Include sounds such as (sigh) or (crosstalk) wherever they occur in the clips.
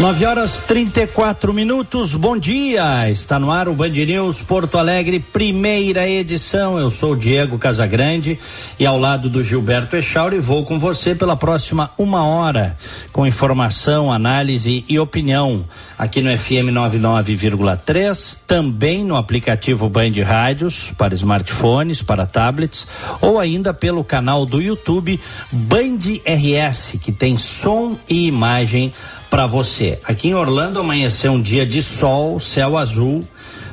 Nove horas 34 minutos, bom dia! Está no ar o Band News Porto Alegre, primeira edição. Eu sou Diego Casagrande e ao lado do Gilberto Echauri vou com você pela próxima uma hora com informação, análise e opinião aqui no FM 99,3, também no aplicativo Band Rádios para smartphones, para tablets ou ainda pelo canal do YouTube Band RS, que tem som e imagem para você. Aqui em Orlando amanheceu um dia de sol, céu azul,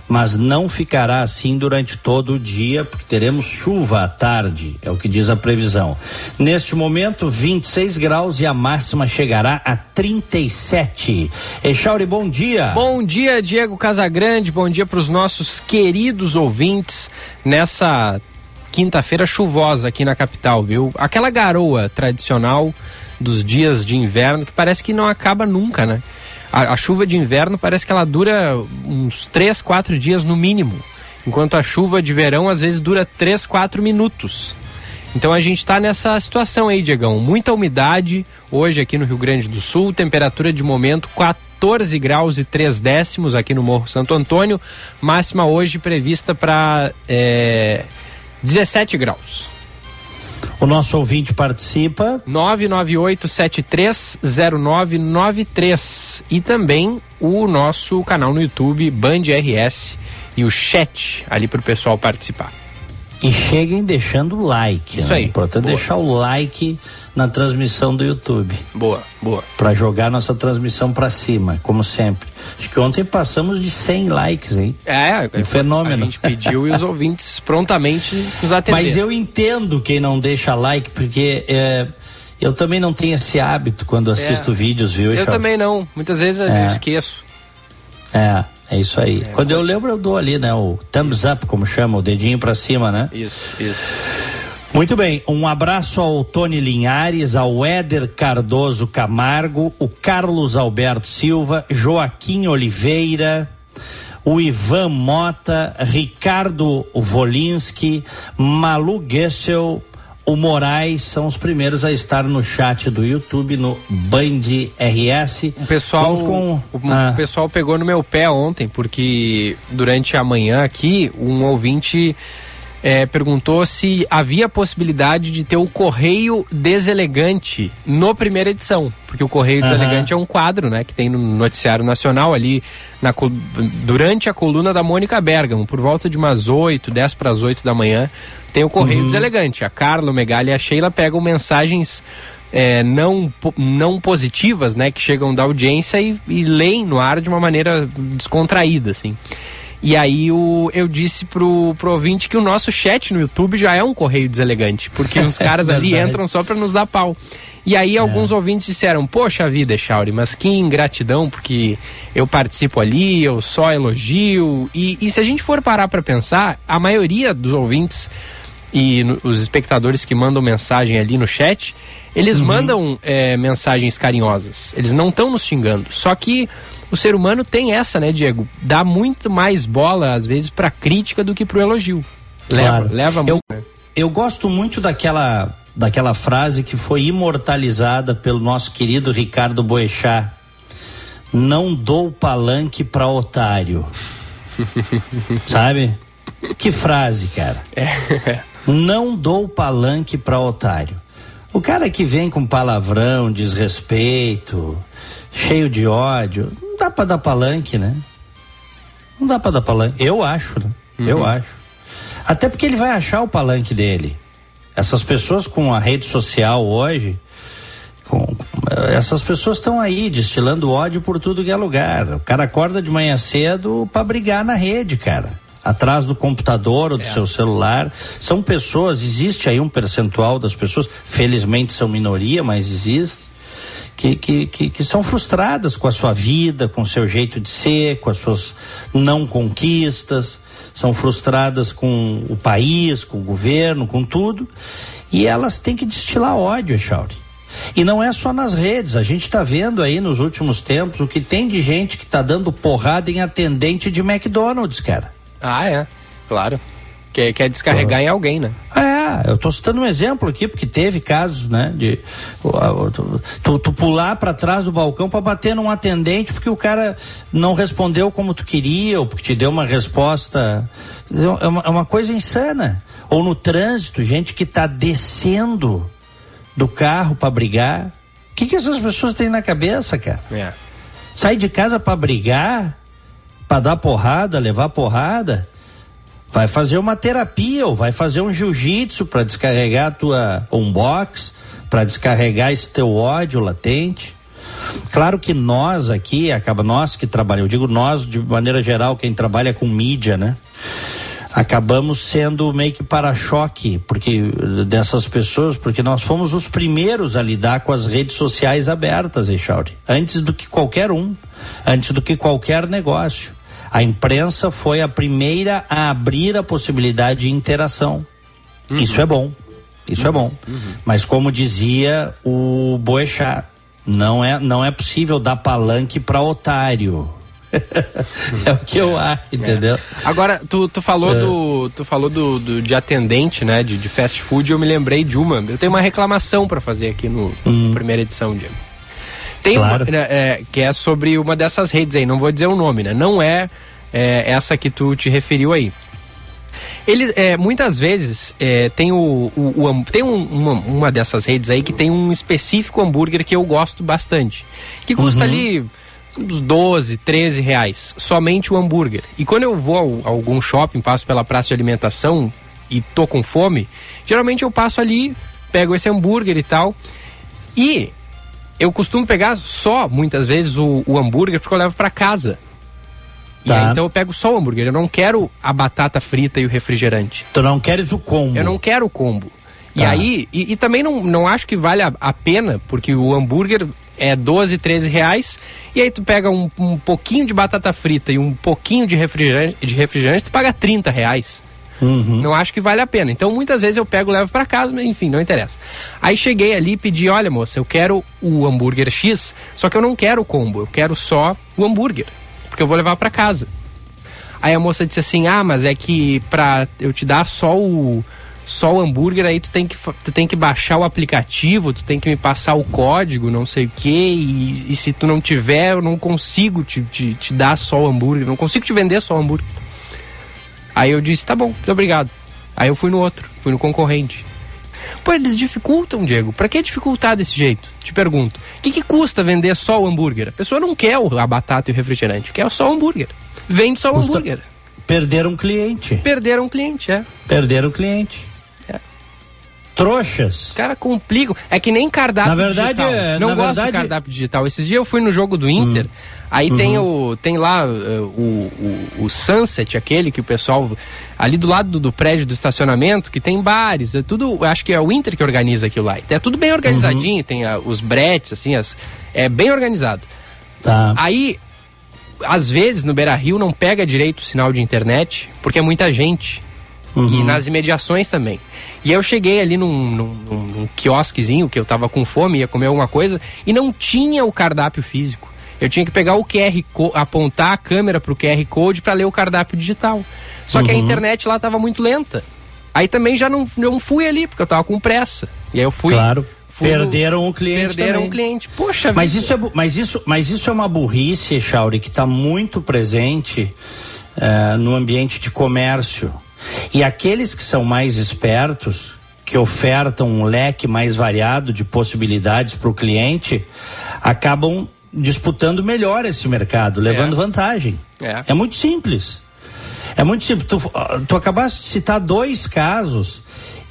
mas não ficará assim durante todo o dia, porque teremos chuva à tarde, é o que diz a previsão. Neste momento, 26 graus e a máxima chegará a 37. Echauri, bom dia. Bom dia, Diego Casagrande, bom dia para os nossos queridos ouvintes nessa quinta-feira chuvosa aqui na capital, viu? Aquela garoa tradicional dos dias de inverno que parece que não acaba nunca, né? A, a chuva de inverno parece que ela dura uns 3, 4 dias no mínimo, enquanto a chuva de verão às vezes dura 3, 4 minutos. Então a gente está nessa situação aí, Diegão. Muita umidade hoje aqui no Rio Grande do Sul, temperatura de momento 14 graus e 3 décimos aqui no Morro Santo Antônio, máxima hoje prevista para é, 17 graus. O nosso ouvinte participa. 998730993 e também o nosso canal no YouTube Band RS e o chat ali para o pessoal participar. E cheguem deixando o like. Isso né? aí. É importante Boa. deixar o like na transmissão do YouTube. Boa, boa. Para jogar nossa transmissão para cima, como sempre. Acho que ontem passamos de 100 likes, hein? É, Um fenômeno. A gente pediu e os (laughs) ouvintes prontamente nos atenderam. Mas eu entendo quem não deixa like, porque é, eu também não tenho esse hábito quando assisto vídeos, viu? Eu Echau? também não. Muitas vezes eu É. esqueço. É, é isso aí. quando eu lembro, eu dou ali, né? O thumbs up, como chama, o dedinho para cima, né? Isso, isso. Muito bem, um abraço ao Tony Linhares, ao Éder Cardoso Camargo, o Carlos Alberto Silva, Joaquim Oliveira, o Ivan Mota, Ricardo Volinski, Malu Gessel, o Moraes são os primeiros a estar no chat do YouTube no Band RS. O pessoal, com o, ah, o pessoal pegou no meu pé ontem, porque durante a manhã aqui, um ouvinte eh, perguntou se havia possibilidade de ter o Correio Deselegante no primeira edição. Porque o Correio Aham. Deselegante é um quadro, né, que tem no Noticiário Nacional ali, na, durante a coluna da Mônica Bergamo, por volta de umas 8, 10 para as 8 da manhã, tem o Correio Deselegante. A Carla, o Megali e a Sheila pegam mensagens é, não, não positivas, né, que chegam da audiência e, e leem no ar de uma maneira descontraída, assim. E aí o, eu disse pro, pro ouvinte que o nosso chat no YouTube já é um correio deselegante, porque os (laughs) caras ali entram só para nos dar pau. E aí alguns ouvintes disseram, poxa vida, Chauri, mas que ingratidão, porque eu participo ali, eu só elogio. E, e se a gente for parar para pensar, a maioria dos ouvintes e no- os espectadores que mandam mensagem ali no chat, eles mandam é, mensagens carinhosas. Eles não estão nos xingando. Só que o ser humano tem essa, né, Diego? Dá muito mais bola, às vezes, pra crítica do que pro elogio. Leva, Claro. leva Eu- muito. né? Eu gosto muito daquela, daquela frase que foi imortalizada pelo nosso querido Ricardo Boechat. Não dou palanque pra otário. (laughs) Sabe? Que frase, cara. Não dou palanque pra otário. O cara que vem com palavrão, desrespeito, cheio de ódio, não dá pra dar palanque, né? Não dá pra dar palanque. Eu acho, né? Eu acho. Até porque ele vai achar o palanque dele. Essas pessoas com a rede social hoje, com, essas pessoas estão aí destilando ódio por tudo que é lugar. O cara acorda de manhã cedo para brigar na rede, cara. Atrás do computador ou do seu celular. São pessoas, existe aí um percentual das pessoas, felizmente são minoria, mas existe, que, que, que, que, são frustradas com a sua vida, com o seu jeito de ser, com as suas não conquistas, são frustradas com o país, com o governo, com tudo, e elas têm que destilar ódio, Chauri. E não é só nas redes, a gente está vendo aí nos últimos tempos o que tem de gente que está dando porrada em atendente de McDonald's, cara. Ah, é, claro. Quer, quer descarregar em alguém, né? É, eu estou citando um exemplo aqui, porque teve casos, né? De tu, tu pular para trás do balcão para bater num atendente porque o cara não respondeu como tu queria, ou porque te deu uma resposta. É uma, é uma coisa insana. Ou no trânsito, gente que está descendo do carro para brigar. O que, que essas pessoas têm na cabeça, cara? É. Sai de casa para brigar, para dar porrada, levar porrada vai fazer uma terapia ou vai fazer um jiu-jitsu para descarregar a tua um box, para descarregar esse teu ódio latente. Claro que nós aqui, acaba nós que trabalhamos, eu digo nós de maneira geral, quem trabalha com mídia, né? Acabamos sendo meio que para-choque porque dessas pessoas, porque nós fomos os primeiros a lidar com as redes sociais abertas, Echauri, antes do que qualquer um, antes do que qualquer negócio. A imprensa foi a primeira a abrir a possibilidade de interação. Uhum. Isso é bom. Isso é uhum. é bom. Uhum. Mas como dizia o Boechat, não é, não é possível dar palanque para otário. (laughs) é o que eu acho, entendeu? É. Agora, tu, tu falou, é. do, tu falou do, do, de atendente, né? De, de fast food, eu me lembrei de uma. Eu tenho uma reclamação para fazer aqui no, hum. primeira edição, Diego. Tem claro. uma, né, é, que é sobre uma dessas redes aí, não vou dizer o nome, né? Não é, é essa que tu te referiu aí. Eles, é, muitas vezes, é, tem, o, o, o tem um, uma, uma, dessas redes aí que tem um específico hambúrguer que eu gosto bastante. Que custa uhum. ali uns 12, 13 reais. Somente o hambúrguer. E quando eu vou a algum shopping, passo pela praça de alimentação e tô com fome, geralmente eu passo ali, pego esse hambúrguer e tal. E eu costumo pegar só, muitas vezes, o, o hambúrguer porque eu levo para casa. Tá. Aí, então eu pego só o hambúrguer. Eu não quero a batata frita e o refrigerante. Tu não queres o combo? Eu não quero o combo. Tá. E aí, e, e, também não, não acho que vale a, a, pena, porque o hambúrguer é 12, 13 reais. E aí tu pega um, um pouquinho de batata frita e um pouquinho de refrigerante, de refrigerante, tu paga 30 reais. Uhum. Não acho que vale a pena. Então muitas vezes eu pego, levo para casa, mas enfim, não interessa. Aí cheguei ali e pedi, olha moça, eu quero o hambúrguer X, só que eu não quero o combo, eu quero só o hambúrguer, porque eu vou levar para casa. Aí a moça disse assim, ah, mas é que pra eu te dar só o só o hambúrguer, aí tu tem que, tu tem que baixar o aplicativo, tu tem que me passar o código, não sei o que, e, se tu não tiver, eu não consigo te, te, te dar só o hambúrguer, não consigo te vender só o hambúrguer. Aí eu disse, tá bom, muito obrigado. Aí eu fui no outro, fui no concorrente. Pô, eles dificultam, Diego. Pra que dificultar desse jeito? Te pergunto. O que, que custa vender só o hambúrguer? A pessoa não quer a batata e o refrigerante, quer só o hambúrguer. Vende só o custa... hambúrguer. Perderam um cliente. Perderam um cliente, é. Perderam um cliente trouxas. Cara, complicam. É que nem cardápio na verdade, digital. É, não gosto verdade... de cardápio digital. Esses dias eu fui no jogo do Inter, hum. aí uhum. tem, o, tem lá uh, o, o, o, Sunset, aquele que o pessoal. Ali do lado do, do, prédio do estacionamento, que tem bares, é tudo. Acho que é o Inter que organiza aquilo lá. É tudo bem organizadinho, uhum. tem uh, os bretes, assim, as, é bem organizado. Tá. Aí, às vezes, no Beira Rio não pega direito o sinal de internet, porque é muita gente. Uhum. E nas imediações também. E eu cheguei ali num, num, num quiosquezinho que eu tava com fome, ia comer alguma coisa, e não tinha o cardápio físico. Eu tinha que pegar o QR Code, apontar a câmera pro QR Code para ler o cardápio digital. Só uhum. que a uhum. internet lá tava muito lenta. Aí também já não, não fui ali, porque eu tava com pressa. E aí eu fui. Claro. Perderam o cliente Perderam também. o cliente. Poxa mas vida. isso é mas isso mas isso é uma burrice, Chauri, que está muito presente uh, no ambiente de comércio. E aqueles que são mais espertos, que ofertam um leque mais variado de possibilidades para o cliente, acabam disputando melhor esse mercado, levando é. vantagem. É. é. muito simples. É muito simples. Tu, tu acabaste de citar dois casos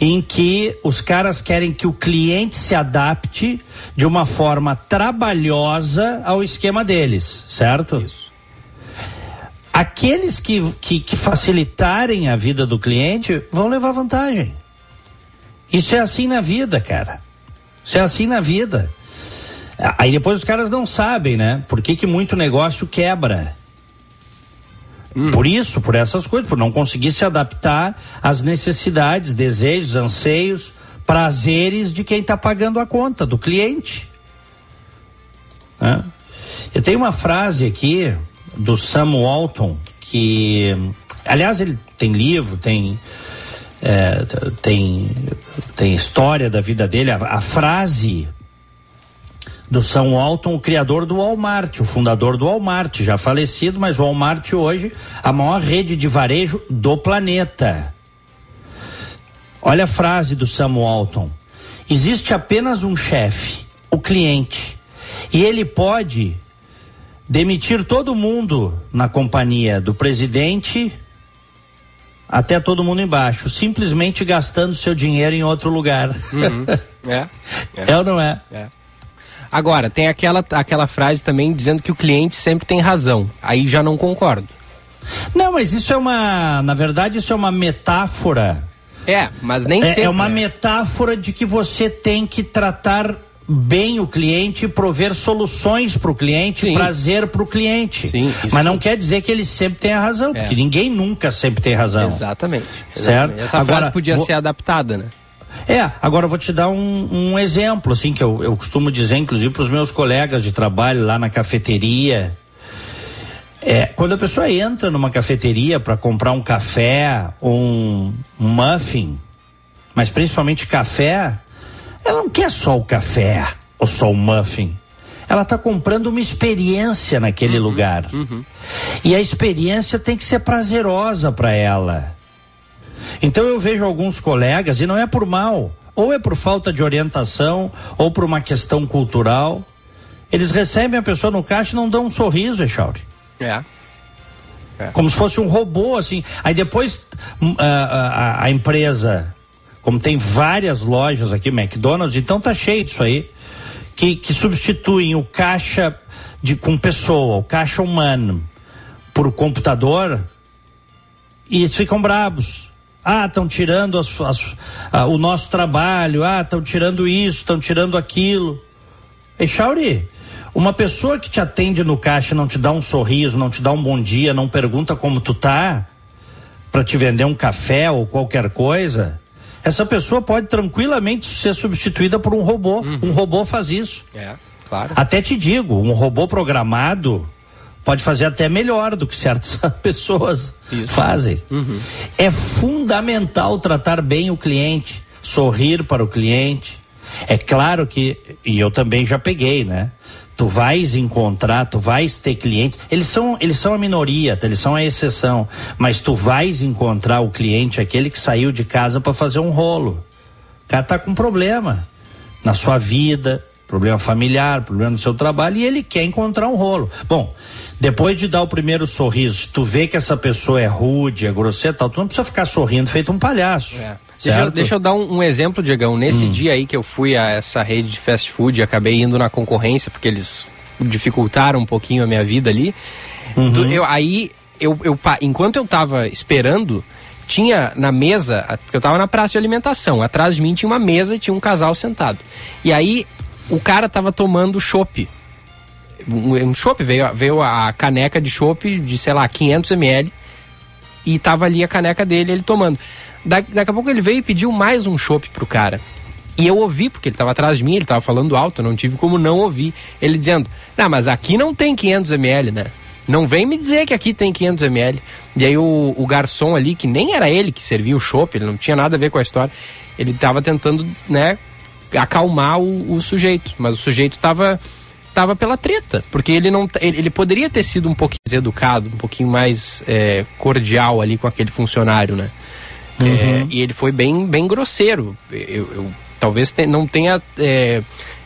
em que os caras querem que o cliente se adapte de uma forma trabalhosa ao esquema deles, certo? Isso. Aqueles que, que, que facilitarem a vida do cliente vão levar vantagem. Isso é assim na vida, cara. Isso é assim na vida. Aí depois os caras não sabem, né? Por que, que muito negócio quebra? Hum. Por isso, por essas coisas, por não conseguir se adaptar às necessidades, desejos, anseios, prazeres de quem está pagando a conta, do cliente. Eu tenho uma frase aqui do Sam Walton, que, aliás, ele tem livro, tem. É, tem, tem história da vida dele. A, a frase do Sam Walton, o criador do Walmart, o fundador do Walmart, já falecido, mas o Walmart hoje, a maior rede de varejo do planeta. Olha a frase do Sam Walton: existe apenas um chefe, o cliente, e ele pode demitir todo mundo na companhia do presidente até todo mundo embaixo, simplesmente gastando seu dinheiro em outro lugar. Uhum. (laughs) É, é. é ou não é? É. Agora, tem aquela, aquela frase também dizendo que o cliente sempre tem razão. Aí já não concordo. Não, mas isso é uma. Na verdade, isso é uma metáfora. É, mas nem é, sempre. É uma metáfora de que você tem que tratar bem o cliente, prover soluções para o cliente, sim. prazer para o cliente. Sim, Mas não quer dizer que ele sempre tem a razão, é. porque ninguém nunca sempre tem razão. Exatamente. Certo? Essa Agora, frase podia vou... ser adaptada, né? É, agora eu vou te dar um, um exemplo, assim, que eu, eu costumo dizer, inclusive, para os meus colegas de trabalho lá na cafeteria. É, quando a pessoa entra numa cafeteria para comprar um café ou um muffin, mas principalmente café, ela não quer só o café ou só o muffin. Ela está comprando uma experiência naquele uhum, lugar. Uhum. E a experiência tem que ser prazerosa para ela. Então eu vejo alguns colegas, e não é por mal, ou é por falta de orientação, ou por uma questão cultural. Eles recebem a pessoa no caixa e não dão um sorriso, Echauri. É. é. Como se fosse um robô, assim. Aí depois hum, a, a, a, empresa, como tem várias lojas aqui, McDonald's, então tá cheio disso aí, que, que substituem o caixa de, com pessoa, o caixa humano, por computador, e eles ficam bravos. Ah, estão tirando as, as, o nosso trabalho. Ah, estão tirando isso, estão tirando aquilo. E Chauri, uma pessoa que te atende no caixa não te dá um sorriso, não te dá um bom dia, não pergunta como tu tá, para te vender um café ou qualquer coisa, essa pessoa pode tranquilamente ser substituída por um robô. Uhum. Um robô faz isso. É, claro. Até te digo, um robô programado pode fazer até melhor do que certas (laughs) pessoas Isso. fazem. Uhum. É fundamental tratar bem o cliente, sorrir para o cliente. É claro que, e eu também já peguei, né? Tu vais encontrar, tu vais ter clientes. Eles são, eles são a minoria, tá? eles são a exceção. Mas tu vais encontrar o cliente, aquele que saiu de casa para fazer um rolo. O cara tá com problema na sua vida, problema familiar, problema no seu trabalho, e ele quer encontrar um rolo. Bom, depois de dar o primeiro sorriso, tu vê que essa pessoa é rude, é grosseira tal, tu não precisa ficar sorrindo feito um palhaço. É. Deixa eu, deixa eu, dar um, um, exemplo, Diegão. Nesse hum. dia aí que eu fui a essa rede de fast food, acabei indo na concorrência, porque eles dificultaram um pouquinho a minha vida ali. Uhum. Do, eu, aí, eu, eu, enquanto eu tava esperando, tinha na mesa, porque eu tava na praça de alimentação, atrás de mim tinha uma mesa e tinha um casal sentado. E aí, o cara tava tomando chopp um, chopp, veio, veio a caneca de chopp de, sei lá, 500 ml e tava ali a caneca dele, ele tomando. Da, daqui a pouco ele veio e pediu mais um chopp pro cara. E eu ouvi, porque ele estava atrás de mim, ele estava falando alto, eu não tive como não ouvir. Ele dizendo: Não, mas aqui não tem 500 ml, né? Não vem me dizer que aqui tem 500 ml. E aí o, o garçom ali, que nem era ele que servia o chopp, ele não tinha nada a ver com a história, ele estava tentando, né, acalmar o, o sujeito. Mas o sujeito estava tava pela treta, porque ele não ele, ele, poderia ter sido um pouquinho educado, um pouquinho mais é, cordial ali com aquele funcionário, né? Uhum. É, e ele foi bem, bem grosseiro. Eu, eu talvez te, não tenha é,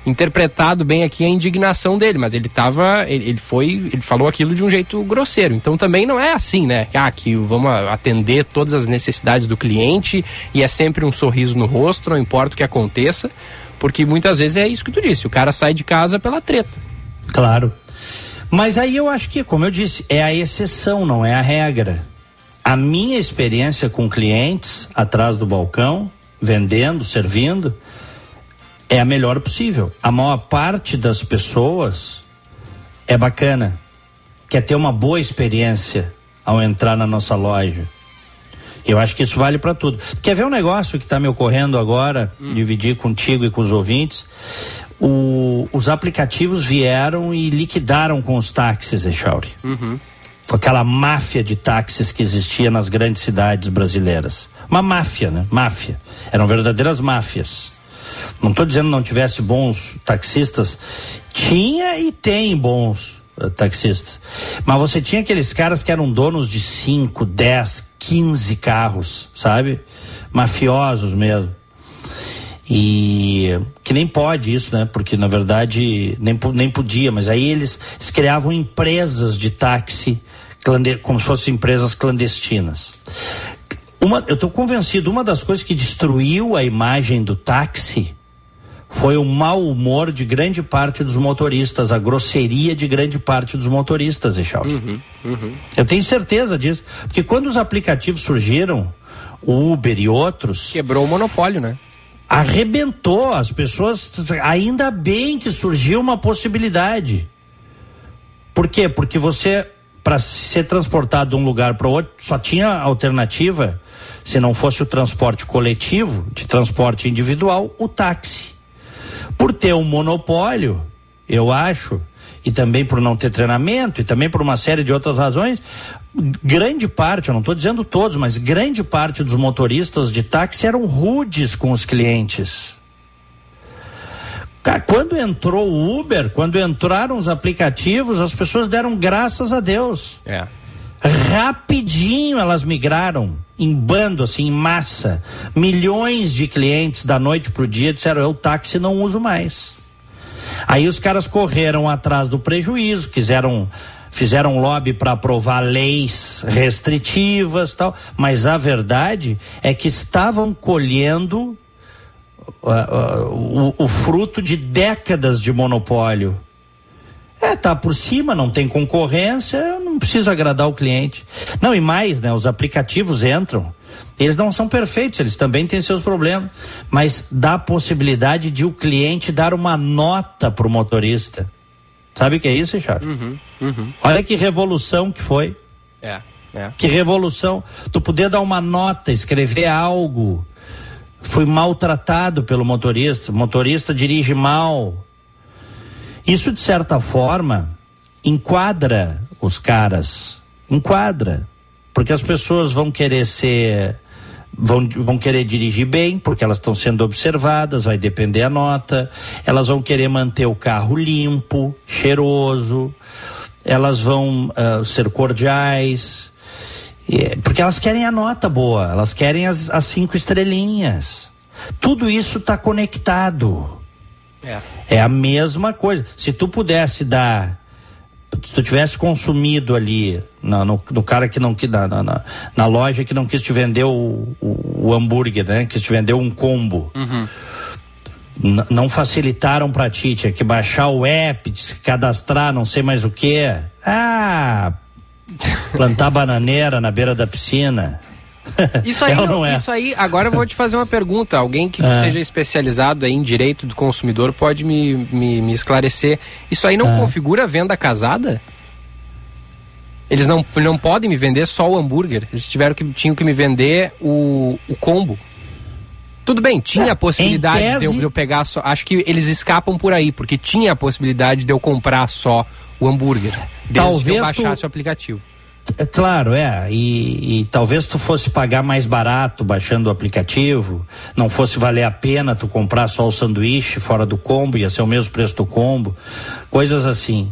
interpretado bem aqui a indignação dele, mas ele tava, ele, ele, foi, ele falou aquilo de um jeito grosseiro. Então também não é assim, né? Ah, que vamos atender todas as necessidades do cliente e é sempre um sorriso no rosto, não importa o que aconteça. Porque muitas vezes é isso que tu disse, o cara sai de casa pela treta. Claro. Mas aí eu acho que, como eu disse, é a exceção, não é a regra. A minha experiência com clientes atrás do balcão, vendendo, servindo, é a melhor possível. A maior parte das pessoas é bacana, quer ter uma boa experiência ao entrar na nossa loja. Eu acho que isso vale para tudo. Quer ver um negócio que está me ocorrendo agora, hum. dividir contigo e com os ouvintes? O, os aplicativos vieram e liquidaram com os táxis, Echauri. Uhum. Com aquela máfia de táxis que existia nas grandes cidades brasileiras. Uma máfia, né? Máfia. Eram verdadeiras máfias. Não estou dizendo não tivesse bons taxistas. Tinha e tem bons uh, taxistas. Mas você tinha aqueles caras que eram donos de 5, 10, 15 carros, sabe? Mafiosos mesmo. E que nem pode isso, né? Porque na verdade nem, nem podia, mas aí eles, eles criavam empresas de táxi como se fossem empresas clandestinas. Uma, eu estou convencido, uma das coisas que destruiu a imagem do táxi foi o mau humor de grande parte dos motoristas, a grosseria de grande parte dos motoristas, Echaldo. Uhum, uhum. Eu tenho certeza disso. Porque quando os aplicativos surgiram, o Uber e outros. Quebrou o monopólio, né? Arrebentou as pessoas. Ainda bem que surgiu uma possibilidade. Por quê? Porque você, para ser transportado de um lugar para outro, só tinha alternativa, se não fosse o transporte coletivo, de transporte individual, o táxi. Por ter um monopólio, eu acho, e também por não ter treinamento, e também por uma série de outras razões, grande parte, eu não estou dizendo todos, mas grande parte dos motoristas de táxi eram rudes com os clientes. Quando entrou o Uber, quando entraram os aplicativos, as pessoas deram graças a Deus. É. Rapidinho elas migraram em bando, assim, em massa. Milhões de clientes da noite para o dia disseram: eu táxi não uso mais. Aí os caras correram atrás do prejuízo, quiseram fizeram lobby para aprovar leis restritivas tal, mas a verdade é que estavam colhendo uh, uh, o, o, fruto de décadas de monopólio. É, tá por cima, não tem concorrência, não preciso agradar o cliente. Não, e mais, né? Os aplicativos entram. Eles não são perfeitos, eles também têm seus problemas, mas dá a possibilidade de o cliente dar uma nota para o motorista. Sabe o que é isso, Richard? Uhum, uhum. Olha que revolução que foi. É, é. Que revolução. Tu poder dar uma nota, escrever algo. Fui maltratado pelo motorista, o motorista dirige mal, isso, de certa forma, enquadra os caras. Enquadra. Porque as pessoas vão querer ser. Vão, vão querer dirigir bem, porque elas estão sendo observadas, vai depender a nota. Elas vão querer manter o carro limpo, cheiroso. Elas vão uh, ser cordiais. porque elas querem a nota boa, elas querem as, as cinco estrelinhas. Tudo isso está conectado. É. é a mesma coisa. Se tu pudesse dar se tu tivesse consumido ali no, no, no cara que não na, na, na, loja que não quis te vender o, o, o hambúrguer, né? Quis te vender um combo. Uhum. Não facilitaram para ti, tinha que baixar o app, se cadastrar, não sei mais o que. Ah, plantar bananeira na beira da piscina. Isso aí, é não, é? isso aí, agora eu vou te fazer uma pergunta. Alguém que é. seja especializado em direito do consumidor pode me, me, me esclarecer. Isso aí não é. configura venda casada? Eles não, não podem me vender só o hambúrguer. Eles tiveram que, tinham que me vender o, o combo. Tudo bem, tinha a possibilidade tese... de, eu, de, eu, pegar só. Acho que eles escapam por aí, porque tinha a possibilidade de eu comprar só o hambúrguer. Desde Talvez que eu baixasse tu... o aplicativo. É claro, é. E, e, talvez tu fosse pagar mais barato baixando o aplicativo, não fosse valer a pena tu comprar só o sanduíche fora do combo, ia ser o mesmo preço do combo, coisas assim.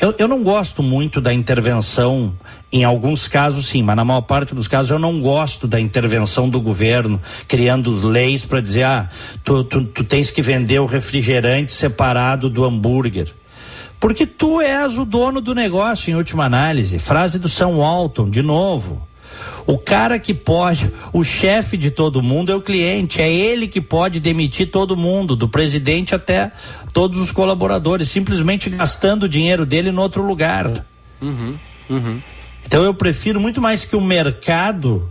Eu, eu não gosto muito da intervenção, em alguns casos sim, mas na maior parte dos casos eu não gosto da intervenção do governo, criando leis para dizer, ah, tu, tu, tu tens que vender o refrigerante separado do hambúrguer. Porque tu és o dono do negócio, em última análise. Frase do São Walton, de novo. O cara que pode, o chefe de todo mundo é o cliente, é ele que pode demitir todo mundo, do presidente até todos os colaboradores, simplesmente gastando o dinheiro dele em outro lugar. Uhum, uhum. Então eu prefiro muito mais que o mercado,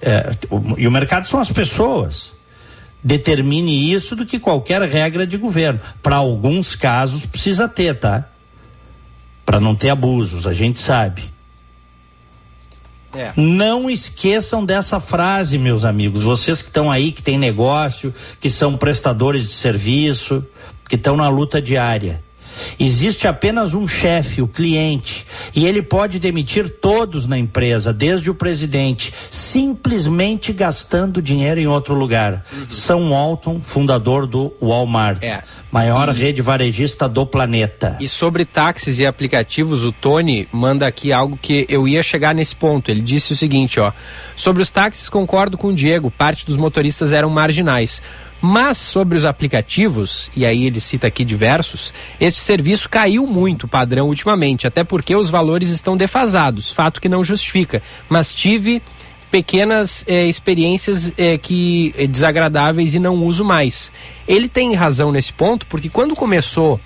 é, o, e o mercado são as pessoas determine isso do que qualquer regra de governo. Para alguns casos precisa ter, tá? Para não ter abusos, a gente sabe. É. Não esqueçam dessa frase, meus amigos. Vocês que estão aí, que têm negócio, que são prestadores de serviço, que estão na luta diária. Existe apenas um chefe, o cliente, e ele pode demitir todos na empresa, desde o presidente, simplesmente gastando dinheiro em outro lugar. Uhum. São Walton, fundador do Walmart, é. maior e... rede varejista do planeta. E sobre táxis e aplicativos, o Tony manda aqui algo que eu ia chegar nesse ponto. Ele disse o seguinte, ó: Sobre os táxis concordo com o Diego, parte dos motoristas eram marginais. Mas sobre os aplicativos, e aí ele cita aqui diversos, este serviço caiu muito padrão ultimamente, até porque os valores estão defasados, fato que não justifica. Mas tive pequenas eh, experiências eh, que eh, desagradáveis e não uso mais. Ele tem razão nesse ponto, porque quando começou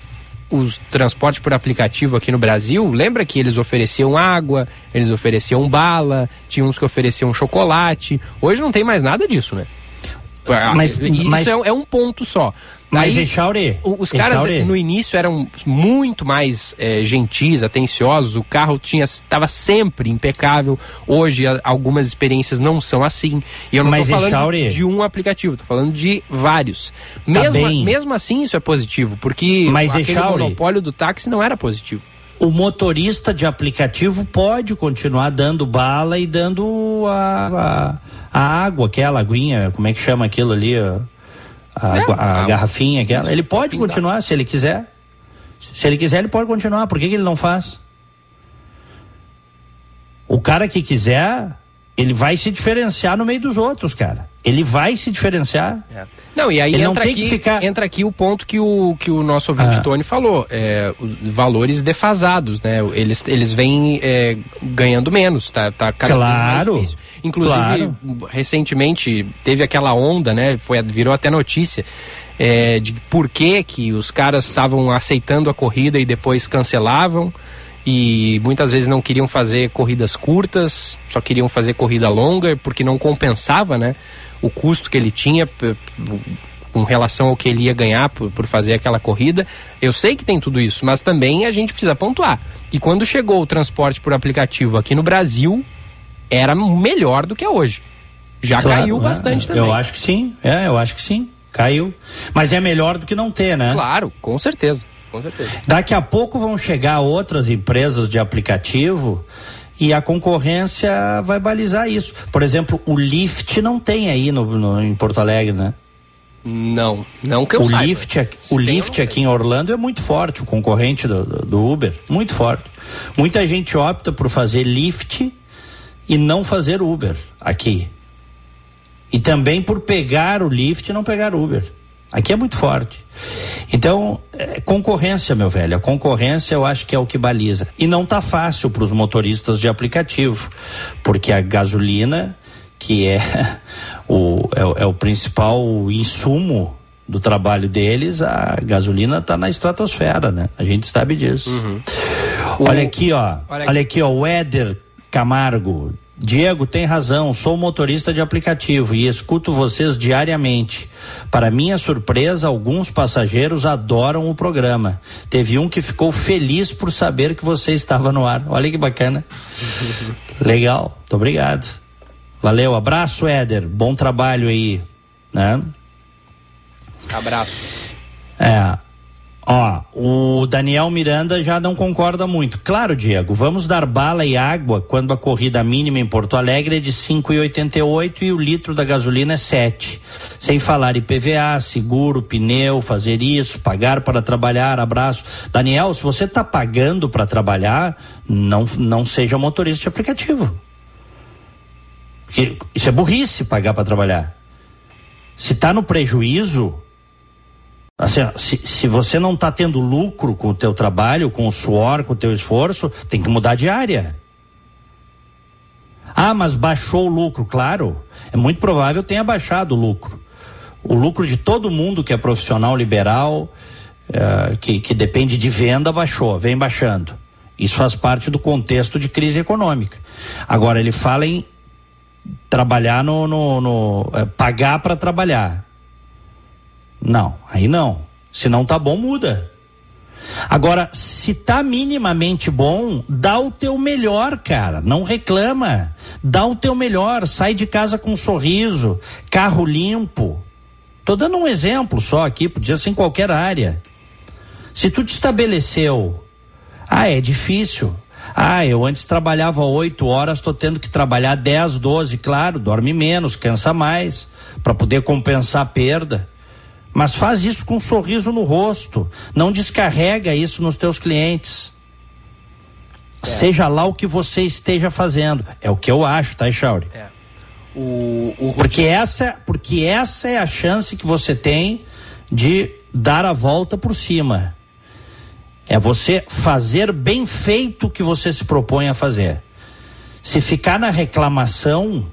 os transportes por aplicativo aqui no Brasil, lembra que eles ofereciam água, eles ofereciam bala, tinha uns que ofereciam chocolate. Hoje não tem mais nada disso, né? Ah, mas, isso mas... É, é, um ponto só. Mas Aí, Echauri, os caras no início eram muito mais é, gentis, atenciosos, o carro tinha estava sempre impecável. Hoje a, algumas experiências não são assim. E eu não estou falando de um aplicativo, estou falando de vários. Tá mesmo, mesmo assim isso é positivo, porque Mas aquele Echauri. monopólio do táxi não era positivo o motorista de aplicativo pode continuar dando bala e dando a, a, água, aquela aguinha, como é que chama aquilo ali? A, a, é, a, a garrafinha, aquela. Ele pode continuar se ele quiser. Se ele quiser, ele pode continuar. Por que, que ele não faz? O cara que quiser, ele vai se diferenciar no meio dos outros, cara. Ele vai se diferenciar. É. Não, e aí ele entra, aqui, ficar... entra aqui o ponto que o, que o nosso ouvinte ah. Tony falou: é, valores defasados, né? Eles, eles vêm é, ganhando menos, tá, tá cada claro, vez mais difícil. Inclusive, claro. recentemente teve aquela onda, né? Foi, virou até notícia. É, de por que, que os caras estavam aceitando a corrida e depois cancelavam e muitas vezes não queriam fazer corridas curtas, só queriam fazer corrida longa porque não compensava, né? O custo que ele tinha com relação ao que ele ia ganhar por, por fazer aquela corrida. Eu sei que tem tudo isso, mas também a gente precisa pontuar. E quando chegou o transporte por aplicativo aqui no Brasil, era melhor do que é hoje. Já claro, caiu bastante é, também. Eu acho que sim, é, eu acho que sim. Caiu. Mas é melhor do que não ter, né? Claro, com certeza. Com certeza. Daqui a pouco vão chegar outras empresas de aplicativo e a concorrência vai balizar isso. Por exemplo, o Lyft não tem aí no, no em Porto Alegre, né? Não, não que eu o saiba. Lyft, o Lyft aqui em Orlando é muito forte, o concorrente do, do Uber, muito forte. Muita gente opta por fazer Lyft e não fazer Uber aqui. E também por pegar o Lyft e não pegar Uber. Aqui é muito forte. Então, é, concorrência, meu velho. A concorrência eu acho que é o que baliza. E não tá fácil para os motoristas de aplicativo, porque a gasolina, que é (laughs) o, é, é o principal insumo do trabalho deles, a gasolina está na estratosfera, né? A gente sabe disso. Uhum. Olha o, aqui, ó. Olha aqui. olha aqui, ó. O Éder Camargo Diego tem razão, sou motorista de aplicativo e escuto vocês diariamente. Para minha surpresa, alguns passageiros adoram o programa. Teve um que ficou feliz por saber que você estava no ar. Olha que bacana. (laughs) Legal, muito obrigado. Valeu, abraço, Éder. Bom trabalho aí. Né? Abraço. É. Ó, o Daniel Miranda já não concorda muito. Claro, Diego, vamos dar bala e água quando a corrida mínima em Porto Alegre é de 5,88 e o litro da gasolina é 7. Sem falar IPVA, seguro, pneu, fazer isso, pagar para trabalhar, abraço. Daniel, se você está pagando para trabalhar, não, não seja motorista de aplicativo. Porque isso é burrice pagar para trabalhar. Se está no prejuízo, Assim, se, se você não está tendo lucro com o teu trabalho, com o suor, com o teu esforço, tem que mudar de área. Ah, mas baixou o lucro, claro. É muito provável tenha baixado o lucro. O lucro de todo mundo que é profissional liberal, uh, que, que depende de venda, baixou, vem baixando. Isso faz parte do contexto de crise econômica. Agora, ele fala em trabalhar no. no, no é, pagar para trabalhar. Não, aí não. Se não tá bom, muda. Agora, se tá minimamente bom, dá o teu melhor, cara. Não reclama. Dá o teu melhor. Sai de casa com um sorriso, carro limpo. Tô dando um exemplo só aqui, podia ser em qualquer área. Se tu te estabeleceu, ah, é difícil. Ah, eu antes trabalhava oito horas, estou tendo que trabalhar dez, doze, claro, dorme menos, cansa mais, para poder compensar a perda. Mas faz isso com um sorriso no rosto. Não descarrega isso nos teus clientes. É. Seja lá o que você esteja fazendo. É o que eu acho, tá, Echauri? É. O, o... Porque, essa, porque essa é a chance que você tem de dar a volta por cima. É você fazer bem feito o que você se propõe a fazer. Se ficar na reclamação,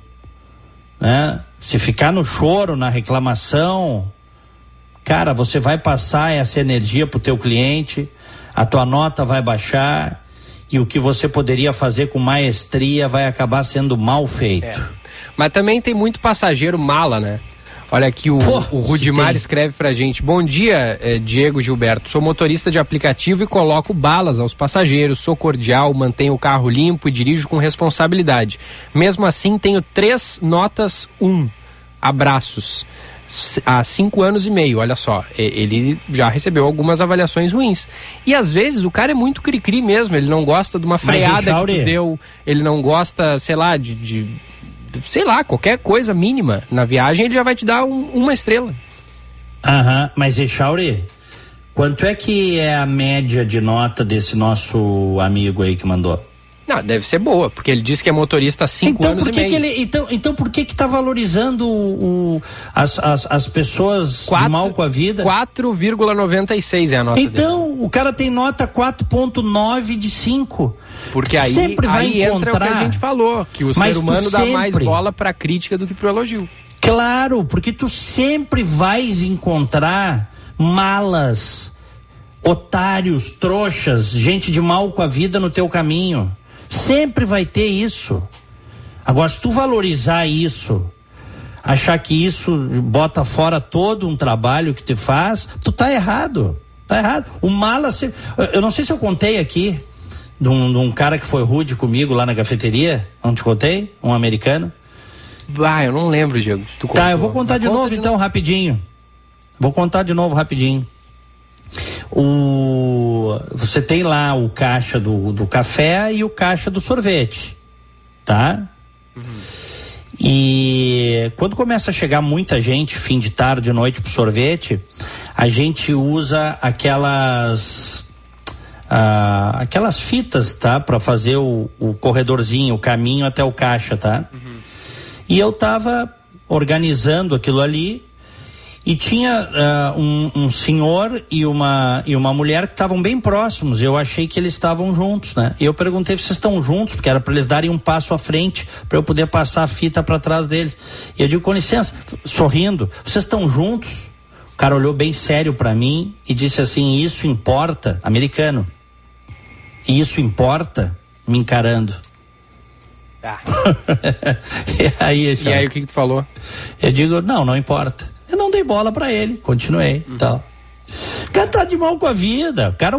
né? Se ficar no choro, na reclamação, cara, você vai passar essa energia para o teu cliente, a tua nota vai baixar e o que você poderia fazer com maestria vai acabar sendo mal feito. É. Mas também tem muito passageiro mala, né? Olha aqui, o, Pô, o Rudimar escreve pra gente: Bom dia, eh, Diego Gilberto. Sou motorista de aplicativo e coloco balas aos passageiros. Sou cordial, mantenho o carro limpo e dirijo com responsabilidade. Mesmo assim, tenho três notas um. Abraços há cinco anos e meio, olha só, ele já recebeu algumas avaliações ruins. E às vezes o cara é muito cri-cri mesmo, ele não gosta de uma freada que tu deu, ele não gosta, sei lá, de, de, sei lá, qualquer coisa mínima na viagem, ele já vai te dar um, uma estrela. Aham, mas Echauri, quanto é que é a média de nota desse nosso amigo aí que mandou? Não, deve ser boa, porque ele disse que é motorista há cinco então, anos por que e meio. Que ele, então, então por que que tá valorizando o, as, as, as, pessoas Quatro, de mal com a vida? 4,96 é a nota Então, dele. o cara tem nota 4,9 de 5. Porque aí, sempre vai aí encontrar... entra o que a gente falou, que o ser humano dá mais bola para crítica do que para elogio. Claro, porque tu sempre vais encontrar malas, otários, trouxas, gente de mal com a vida no teu caminho. Sempre vai ter isso. Agora, se tu valorizar isso, achar que isso bota fora todo um trabalho que te faz, tu tá errado. Tá errado. O mala. Se... Eu não sei se eu contei aqui de um, de um, cara que foi rude comigo lá na cafeteria. Não te contei? Um americano. Ah, eu não lembro, Diego. tá, eu vou contar de novo de então, rapidinho. Vou contar de novo rapidinho. O, você tem lá o caixa do, do café e o caixa do sorvete, tá? Uhum. E quando começa a chegar muita gente, fim de tarde, noite pro sorvete, a gente usa aquelas ah, aquelas fitas, tá? Para fazer o, o, corredorzinho, o caminho até o caixa, tá? Uhum. E eu tava organizando aquilo ali e tinha uh, um, um, senhor e uma, e uma mulher que estavam bem próximos. Eu achei que eles estavam juntos, né? E eu perguntei se vocês estão juntos, porque era para eles darem um passo à frente, para eu poder passar a fita para trás deles. E eu digo, com licença, sorrindo, vocês estão juntos? O cara olhou bem sério para mim e disse assim: Isso importa, americano. E isso importa, me encarando. Ah. (laughs) e aí, e aí, o que, que tu falou? Eu digo: Não, não importa. Bola para ele, continuei, uhum. tal. O cara tá de mal com a vida. O cara,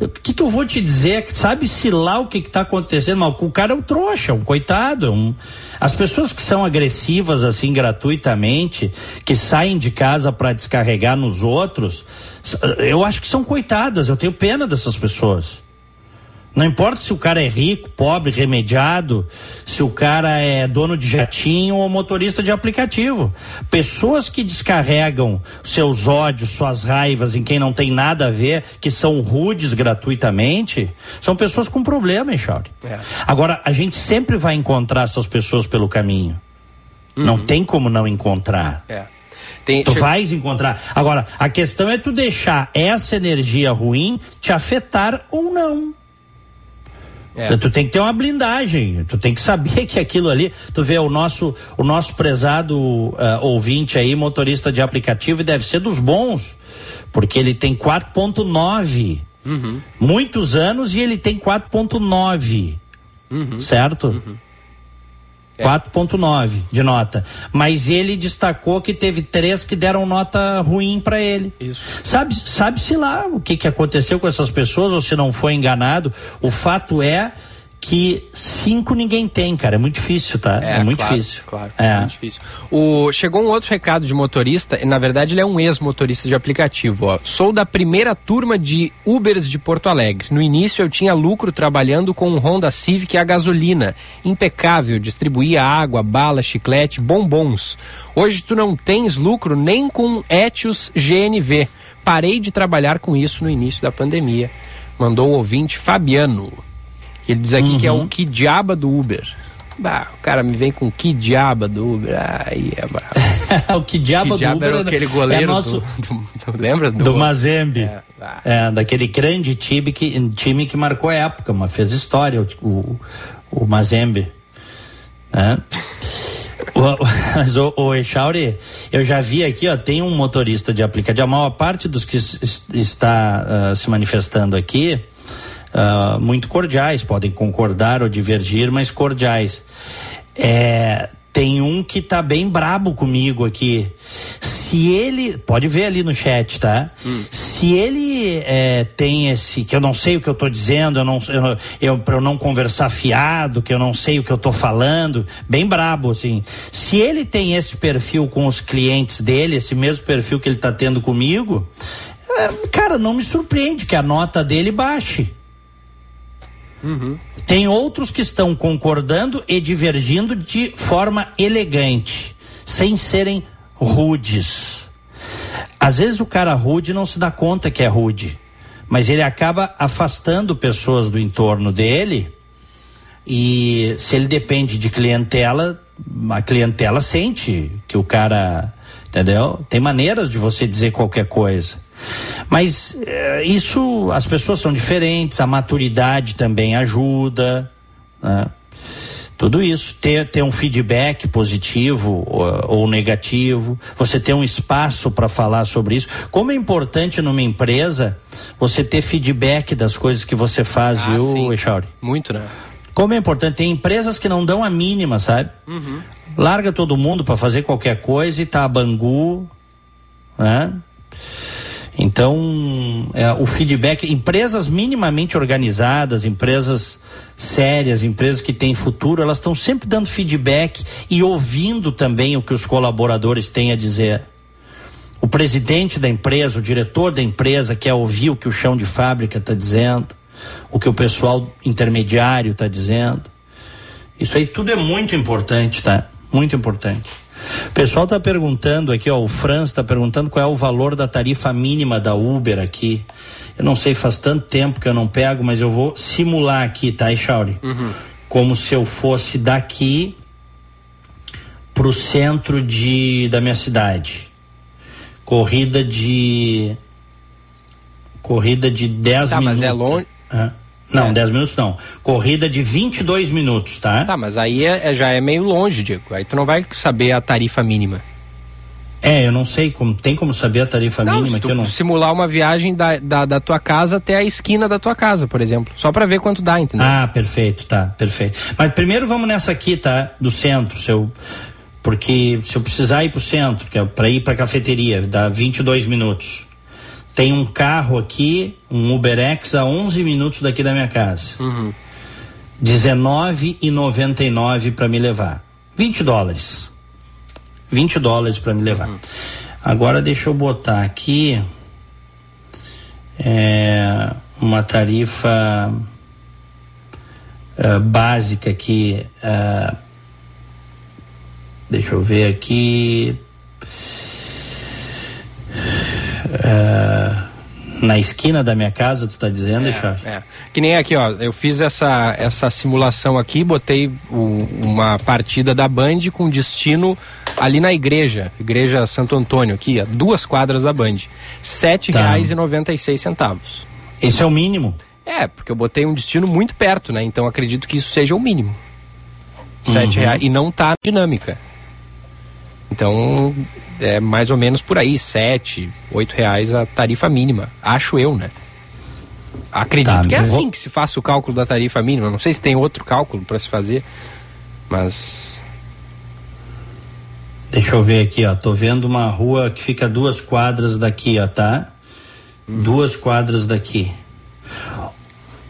o que que eu vou te dizer? Sabe-se lá o que que tá acontecendo, mas o cara é um trouxa, um coitado. Um... As pessoas que são agressivas assim gratuitamente, que saem de casa para descarregar nos outros, eu acho que são coitadas. Eu tenho pena dessas pessoas. Não importa se o cara é rico, pobre, remediado, se o cara é dono de jatinho ou motorista de aplicativo. Pessoas que descarregam seus ódios, suas raivas em quem não tem nada a ver, que são rudes gratuitamente, são pessoas com problema, hein, é. Agora, a gente sempre vai encontrar essas pessoas pelo caminho. Uhum. Não tem como não encontrar. É. Tem, tu vais encontrar. Agora, a questão é tu deixar essa energia ruim te afetar ou não. É. Tu tem que ter uma blindagem, tu tem que saber (laughs) que aquilo ali, tu vê o nosso, o nosso prezado uh, ouvinte aí, motorista de aplicativo, deve ser dos bons, porque ele tem 4.9, uhum. muitos anos e ele tem 4.9, uhum. certo? Uhum. É. 4.9 de nota. Mas ele destacou que teve três que deram nota ruim para ele. Isso. Sabe, sabe-se lá o que, que aconteceu com essas pessoas ou se não foi enganado. O fato é que cinco ninguém tem, cara. É muito difícil, tá? É, é muito claro, difícil. Claro, é. muito difícil. O, chegou um outro recado de motorista, na verdade ele é um ex-motorista de aplicativo. Ó. Sou da primeira turma de Ubers de Porto Alegre. No início eu tinha lucro trabalhando com um Honda Civic a gasolina. Impecável, distribuía água, bala, chiclete, bombons. Hoje tu não tens lucro nem com Etios GNV. Parei de trabalhar com isso no início da pandemia. Mandou o ouvinte Fabiano. Ele diz aqui uhum. que é o uhum. que diaba do Uber. Bah, o cara me vem com que diaba do Uber. Aí é bravo. (laughs) o que diaba que do Uber era aquele goleiro é nosso... do, do, do, lembra? Do, do Mazembe. É, é, daquele grande time que, time que marcou época, mas fez história, o, o, o Mazembe. É. O, (laughs) mas o, o Echauri, eu já vi aqui, ó, tem um motorista de aplicativo. A maior parte dos que está uh, se manifestando aqui uh, muito cordiais, podem concordar ou divergir, mas cordiais. É, tem um que tá bem brabo comigo aqui. Se ele. Pode ver ali no chat, tá? Hum. Se ele é, tem esse. Que eu não sei o que eu tô dizendo, eu não, eu, eu, pra eu não conversar fiado, que eu não sei o que eu tô falando, bem brabo, assim. Se ele tem esse perfil com os clientes dele, esse mesmo perfil que ele tá tendo comigo, é, cara, não me surpreende que a nota dele baixe. Uhum. Tem outros que estão concordando e divergindo de forma elegante, sem serem rudes. Às vezes o cara rude não se dá conta que é rude, mas ele acaba afastando pessoas do entorno dele. E se ele depende de clientela, a clientela sente que o cara, entendeu? Tem maneiras de você dizer qualquer coisa. Mas é, isso, as pessoas são diferentes, a maturidade também ajuda, né? Tudo isso, ter, ter um feedback positivo ou, ou negativo, você ter um espaço para falar sobre isso. Como é importante numa empresa você ter feedback das coisas que você faz, ah, viu, Echauri? Muito, né? Como é importante, tem empresas que não dão a mínima, sabe? Uhum. Larga todo mundo para fazer qualquer coisa e tá a bangu, né? Então, é, o feedback, empresas minimamente organizadas, empresas sérias, empresas que têm futuro, elas estão sempre dando feedback e ouvindo também o que os colaboradores têm a dizer. O presidente da empresa, o diretor da empresa quer ouvir o que o chão de fábrica está dizendo, o que o pessoal intermediário está dizendo. Isso aí tudo é muito importante, tá? Muito importante. O pessoal está perguntando aqui, ó, o Franz está perguntando qual é o valor da tarifa mínima da Uber aqui. Eu não sei, faz tanto tempo que eu não pego, mas eu vou simular aqui, tá, Echauri? Uhum. Como se eu fosse daqui pro centro de, da minha cidade. Corrida de. Corrida de 10 tá, minutos. Mas é longe. Ah. Não, 10 é. minutos não. Corrida de 22 minutos, tá? Tá, mas aí é, é, já é meio longe, Diego. Aí tu não vai saber a tarifa mínima. É, eu não sei como. Tem como saber a tarifa não, mínima que eu não. Simular uma viagem da, da, da, tua casa até a esquina da tua casa, por exemplo. Só para ver quanto dá, entendeu? Ah, perfeito, tá, perfeito. Mas primeiro vamos nessa aqui, tá? Do centro, seu. Porque se eu precisar ir pro centro, que é para ir pra cafeteria, dá 22 minutos. Tem um carro aqui, um UberX a 11 minutos daqui da minha casa. Uhum. 19,99 para me levar. 20 dólares. 20 dólares para me levar. Uhum. Agora deixa eu botar aqui é, uma tarifa uh, básica aqui. Uh, deixa eu ver aqui. Uh, na esquina da minha casa, tu está dizendo, é, É. Que nem aqui, ó, eu fiz essa, essa simulação aqui, botei o, uma partida da Band com destino ali na igreja, igreja Santo Antônio, aqui, a duas quadras da Band. Sete tá. reais e noventa e seis centavos. Esse é o mínimo? É, porque eu botei um destino muito perto, né? Então acredito que isso seja o mínimo. Sete uhum. reais, e não tá dinâmica. Então, é mais ou menos por aí, sete, oito reais a tarifa mínima. Acho eu, né? Acredito tá, que é assim que se faça o cálculo da tarifa mínima. Não sei se tem outro cálculo para se fazer, mas Deixa eu ver aqui, ó. Tô vendo uma rua que fica duas quadras daqui, ó, tá? Hum. Duas quadras daqui.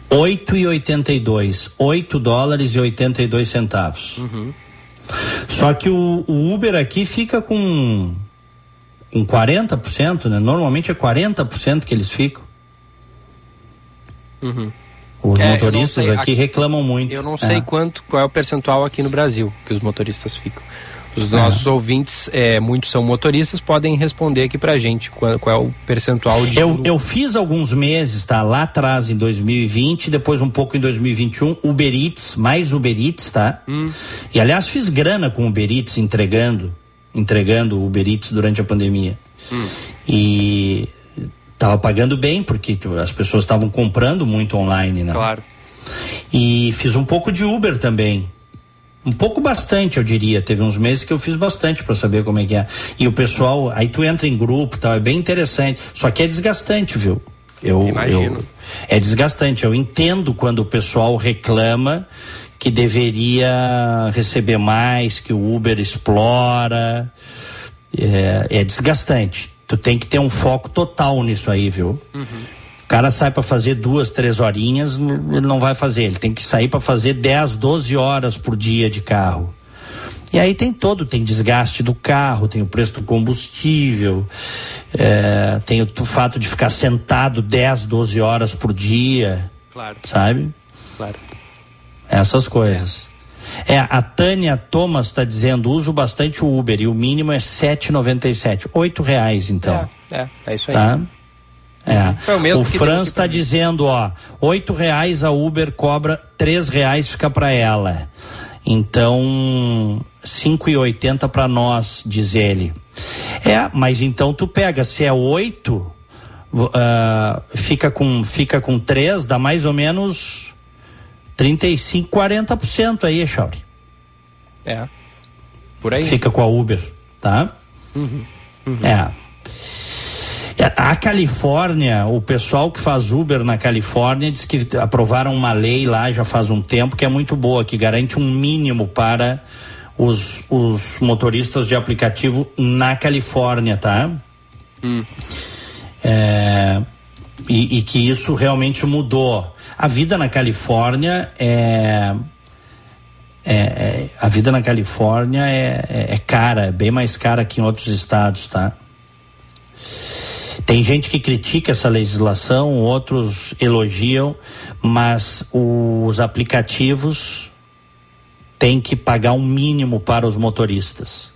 8 e 82, 8 dólares e 82 centavos. Uhum. Só que o, o, Uber aqui fica com com 40%, né? Normalmente é 40% que eles ficam. Uhum. Os é, motoristas sei, aqui, aqui, reclamam muito. Eu não sei é. quanto, qual é o percentual aqui no Brasil que os motoristas ficam. Os nossos ouvintes, é, muitos são motoristas, podem responder aqui pra gente qual, qual é o percentual de. Eu, eu fiz alguns meses, tá? Lá atrás, em 2020, depois um pouco em 2021, Uber Eats, mais Uber Eats, tá? Hum. E aliás, fiz grana com Uber Eats entregando, entregando Uber Eats durante a pandemia. Hum. E tava pagando bem, porque as pessoas estavam comprando muito online, né? Claro. E fiz um pouco de Uber também. Um pouco bastante, eu diria. Teve uns meses que eu fiz bastante para saber como é que é. E o pessoal, aí tu entra em grupo tal, é bem interessante. Só que é desgastante, viu? Eu, Imagino. Eu, é desgastante. Eu entendo quando o pessoal reclama que deveria receber mais, que o Uber explora. É, é desgastante. Tu tem que ter um foco total nisso aí, viu? Uhum cara sai para fazer duas, três horinhas, ele não vai fazer. Ele tem que sair para fazer 10, 12 horas por dia de carro. E aí tem todo, tem desgaste do carro, tem o preço do combustível, é, tem o, o, fato de ficar sentado 10, 12 horas por dia. Claro. Sabe? Claro. Essas coisas. É, é a Tânia Thomas está dizendo, uso bastante o Uber e o mínimo é 7,97. oito reais então. É, é, é isso aí. Tá? É. Foi o mesmo o Franz está dizendo, ó, oito reais a Uber cobra, três reais fica para ela. Então, cinco e oitenta para nós, diz ele. É, mas então tu pega, se é oito, uh, fica com fica com três, dá mais ou menos 35, 40% aí, Chauri. É. Por aí. Fica com a Uber, tá? Uhum. Uhum. É. É, a Califórnia, o pessoal que faz Uber na Califórnia diz que aprovaram uma lei lá já faz um tempo que é muito boa, que garante um mínimo para os, os motoristas de aplicativo na Califórnia, tá? Hum. É, e, e, que isso realmente mudou. A vida na Califórnia é, é, é a vida na Califórnia é, é, é cara, é bem mais cara que em outros estados, tá? Tem gente que critica essa legislação, outros elogiam, mas os aplicativos têm que pagar um mínimo para os motoristas.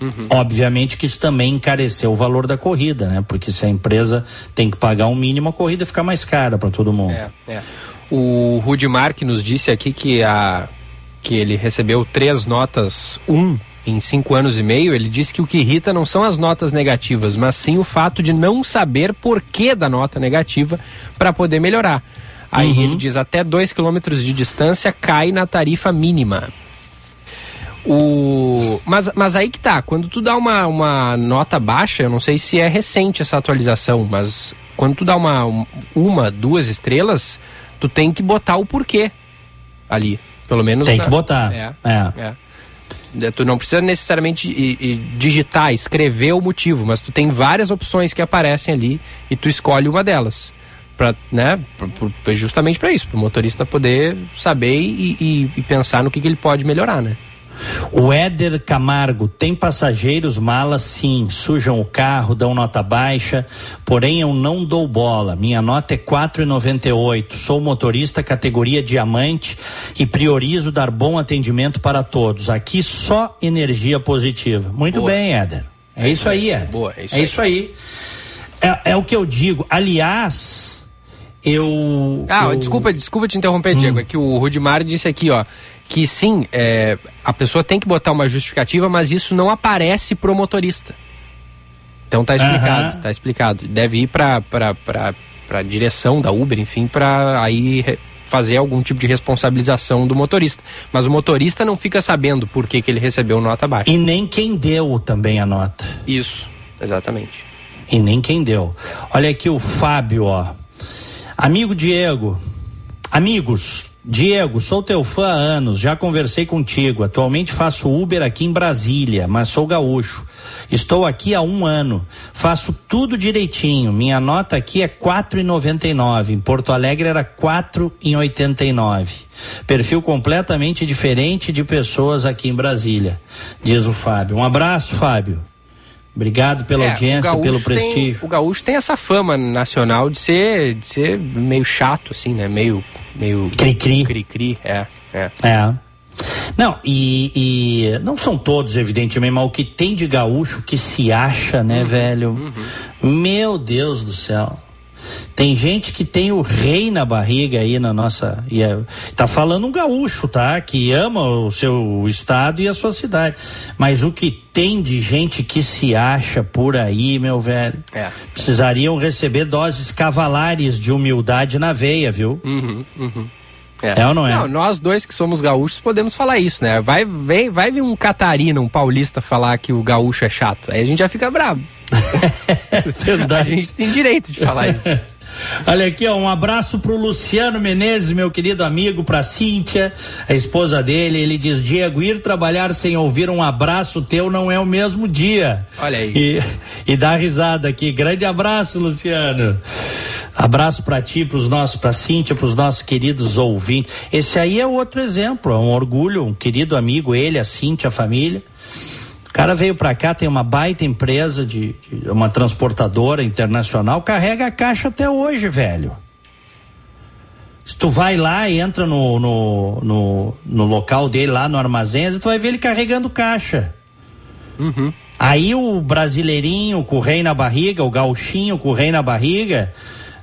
Uhum. Obviamente que isso também encareceu o valor da corrida, né? Porque se a empresa tem que pagar um mínimo, a corrida fica mais cara para todo mundo. É, é. O Rudimar que nos disse aqui que, a, que ele recebeu três notas um em cinco anos e meio, ele disse que o que irrita não são as notas negativas, mas sim o fato de não saber porquê da nota negativa para poder melhorar. Aí uhum. ele diz até dois quilômetros de distância cai na tarifa mínima. O... Mas, mas aí que tá, quando tu dá uma, uma nota baixa, eu não sei se é recente essa atualização, mas quando tu dá uma, uma duas estrelas, tu tem que botar o porquê ali. Pelo menos. Tem na... que botar. É. é. é. É, tu não precisa necessariamente digitar, escrever o motivo, mas tu tem várias opções que aparecem ali e tu escolhe uma delas. Pra, né, justamente para isso, para o motorista poder saber e, e, e pensar no que, que ele pode melhorar, né? O Éder Camargo, tem passageiros malas sim, sujam o carro, dão nota baixa, porém eu não dou bola. Minha nota é 4,98. Sou motorista categoria diamante e priorizo dar bom atendimento para todos. Aqui só energia positiva. Muito Boa. bem, Éder. É, é isso aí, Éder. Boa, é isso é aí. Isso aí. É, é o que eu digo. Aliás, eu. Ah, eu... desculpa, desculpa te interromper, hum. Diego. É que o Rudimar disse aqui, ó que sim, é, a pessoa tem que botar uma justificativa, mas isso não aparece pro motorista. Então tá explicado, uhum. tá explicado. Deve ir para para direção da Uber, enfim, para aí fazer algum tipo de responsabilização do motorista. Mas o motorista não fica sabendo por que, que ele recebeu nota baixa. E nem quem deu também a nota. Isso, exatamente. E nem quem deu. Olha aqui o Fábio, ó. Amigo Diego, amigos, Diego, sou teu fã há anos, já conversei contigo. Atualmente faço Uber aqui em Brasília, mas sou gaúcho. Estou aqui há um ano. Faço tudo direitinho. Minha nota aqui é 4,99. Em Porto Alegre era 4,89. Perfil completamente diferente de pessoas aqui em Brasília, diz o Fábio. Um abraço, Fábio. Obrigado pela é, audiência, pelo prestígio. Tem, o gaúcho tem essa fama nacional de ser, de ser meio chato, assim, né? Meio. meio Cri-cri. Cri-cri, é, é. É. Não, e, e, não são todos, evidentemente, mas o que tem de gaúcho que se acha, né, uhum, velho? Uhum. Meu Deus do céu. Tem gente que tem o rei na barriga aí na nossa. E é, tá falando um gaúcho, tá? Que ama o seu estado e a sua cidade. Mas o que tem de gente que se acha por aí, meu velho, é. precisariam receber doses cavalares de humildade na veia, viu? Uhum, uhum. É. é. ou não é? Não, nós dois que somos gaúchos podemos falar isso, né? Vai, vem, vai vir um catarina, um paulista falar que o gaúcho é chato. Aí a gente já fica bravo. (laughs) A gente tem direito de falar isso. Olha aqui, ó, um abraço pro Luciano Menezes, meu querido amigo, pra Cíntia, a esposa dele. Ele diz: Diego, ir trabalhar sem ouvir um abraço teu não é o mesmo dia. Olha aí. E, e dá risada aqui. Grande abraço, Luciano. Abraço para ti, para os nossos, para Cíntia, para os nossos queridos ouvintes. Esse aí é outro exemplo, é um orgulho, um querido amigo, ele, a Cíntia, a família. O cara veio para cá, tem uma baita empresa de, de, uma transportadora internacional, carrega a caixa até hoje, velho. Se tu vai lá e entra no, no, no, no local dele lá no armazém, tu vai ver ele carregando caixa. Uhum. Aí o brasileirinho com o rei na barriga, o gauchinho com o rei na barriga,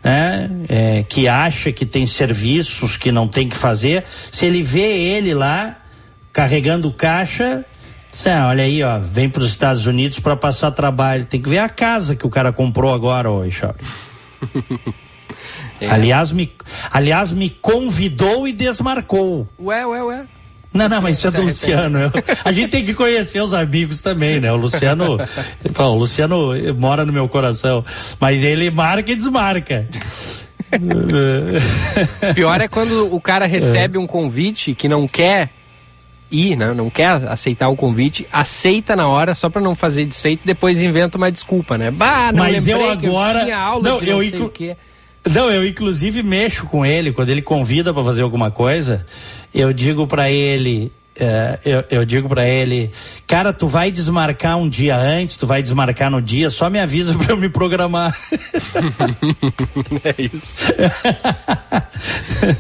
né, é, que acha que tem serviços que não tem que fazer, se ele vê ele lá carregando caixa, Cê, olha aí, ó, vem para os Estados Unidos para passar trabalho. Tem que ver a casa que o cara comprou agora hoje. (laughs) é. Aliás, me, aliás, me convidou e desmarcou. Ué, ué, ué. Não, não, mas isso é do Luciano. Eu, (laughs) a gente tem que conhecer os amigos também, né? O Luciano, o Luciano mora no meu coração, mas ele marca e desmarca. (laughs) Pior é quando o cara recebe é. um convite que não quer ir, né? não quer aceitar o convite, aceita na hora só para não fazer desfeito e depois inventa uma desculpa, né? Bah, não Mas eu agora eu tinha aula não, de não eu sei o quê. Não, eu inclusive mexo com ele quando ele convida para fazer alguma coisa. Eu digo para ele, é, eu, eu, digo para ele, cara, tu vai desmarcar um dia antes, tu vai desmarcar no dia, só me avisa para eu me programar. (laughs) é isso.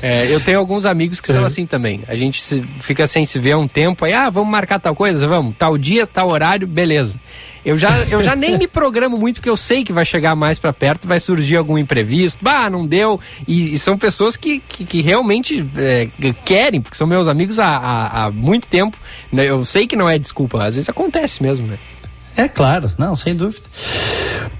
é, eu tenho alguns amigos que são assim também. A gente se, fica sem se ver há um tempo, aí, ah, vamos marcar tal coisa, vamos, tal dia, tal horário, beleza. Eu já, eu já nem me programo muito, porque eu sei que vai chegar mais para perto, vai surgir algum imprevisto, bah, não deu. E, e são pessoas que, que, que realmente é, querem, porque são meus amigos há, há, há muito tempo. Né? Eu sei que não é desculpa, às vezes acontece mesmo, né? É claro, não, sem dúvida.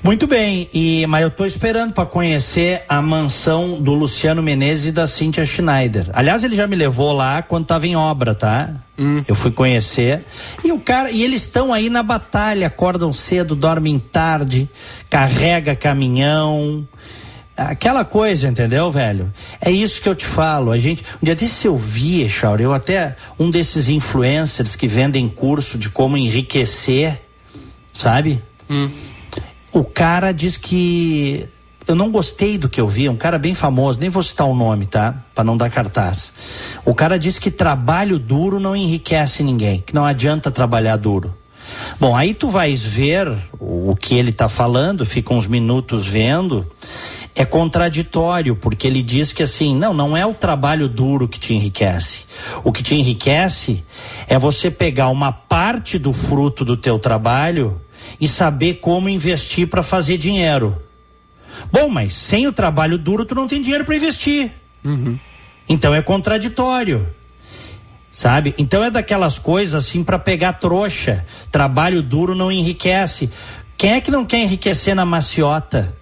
Muito bem, e mas eu estou esperando para conhecer a mansão do Luciano Menezes e da Cíntia Schneider. Aliás, ele já me levou lá quando estava em obra, tá? Hum. Eu fui conhecer. E o cara, e eles estão aí na batalha, acordam cedo, dormem tarde, carrega caminhão, aquela coisa, entendeu, velho? É isso que eu te falo. A gente, um dia desse eu vi, Chauri, eu até um desses influencers que vendem curso de como enriquecer sabe? Hum. O cara diz que eu não gostei do que eu vi, um cara bem famoso, nem vou citar o nome, tá? Para não dar cartaz. O cara diz que trabalho duro não enriquece ninguém, que não adianta trabalhar duro. Bom, aí tu vais ver o, o que ele está falando, fica uns minutos vendo, é contraditório, porque ele diz que assim, não, não é o trabalho duro que te enriquece. O que te enriquece é você pegar uma parte do fruto do teu trabalho e saber como investir para fazer dinheiro. Bom, mas sem o trabalho duro tu não tem dinheiro para investir. Uhum. Então é contraditório. Sabe? Então é daquelas coisas assim para pegar trouxa. Trabalho duro não enriquece. Quem é que não quer enriquecer na maciota?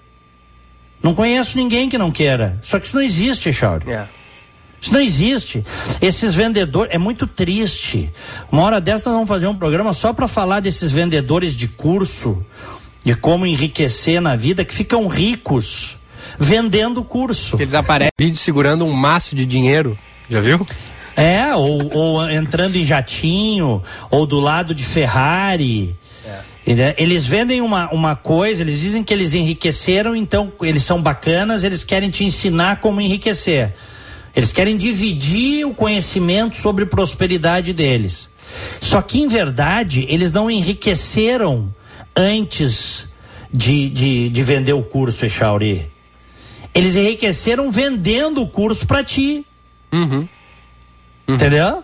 Não conheço ninguém que não queira. Só que isso não existe, Chauri. Yeah. Isso não existe. Esses vendedores, é muito triste. Uma hora dessa nós vamos fazer um programa só para falar desses vendedores de curso, de como enriquecer na vida, que ficam ricos vendendo curso. Eles aparecem vídeo segurando um maço de dinheiro. Já viu? É, ou, ou entrando em jatinho, ou do lado de Ferrari. É. Eles vendem uma, uma coisa, eles dizem que eles enriqueceram, então eles são bacanas, eles querem te ensinar como enriquecer. Eles querem dividir o conhecimento sobre prosperidade deles. Só que, em verdade, eles não enriqueceram antes de, de, de vender o curso, Echauri. Eles enriqueceram vendendo o curso para ti. Uhum. Uhum. Entendeu?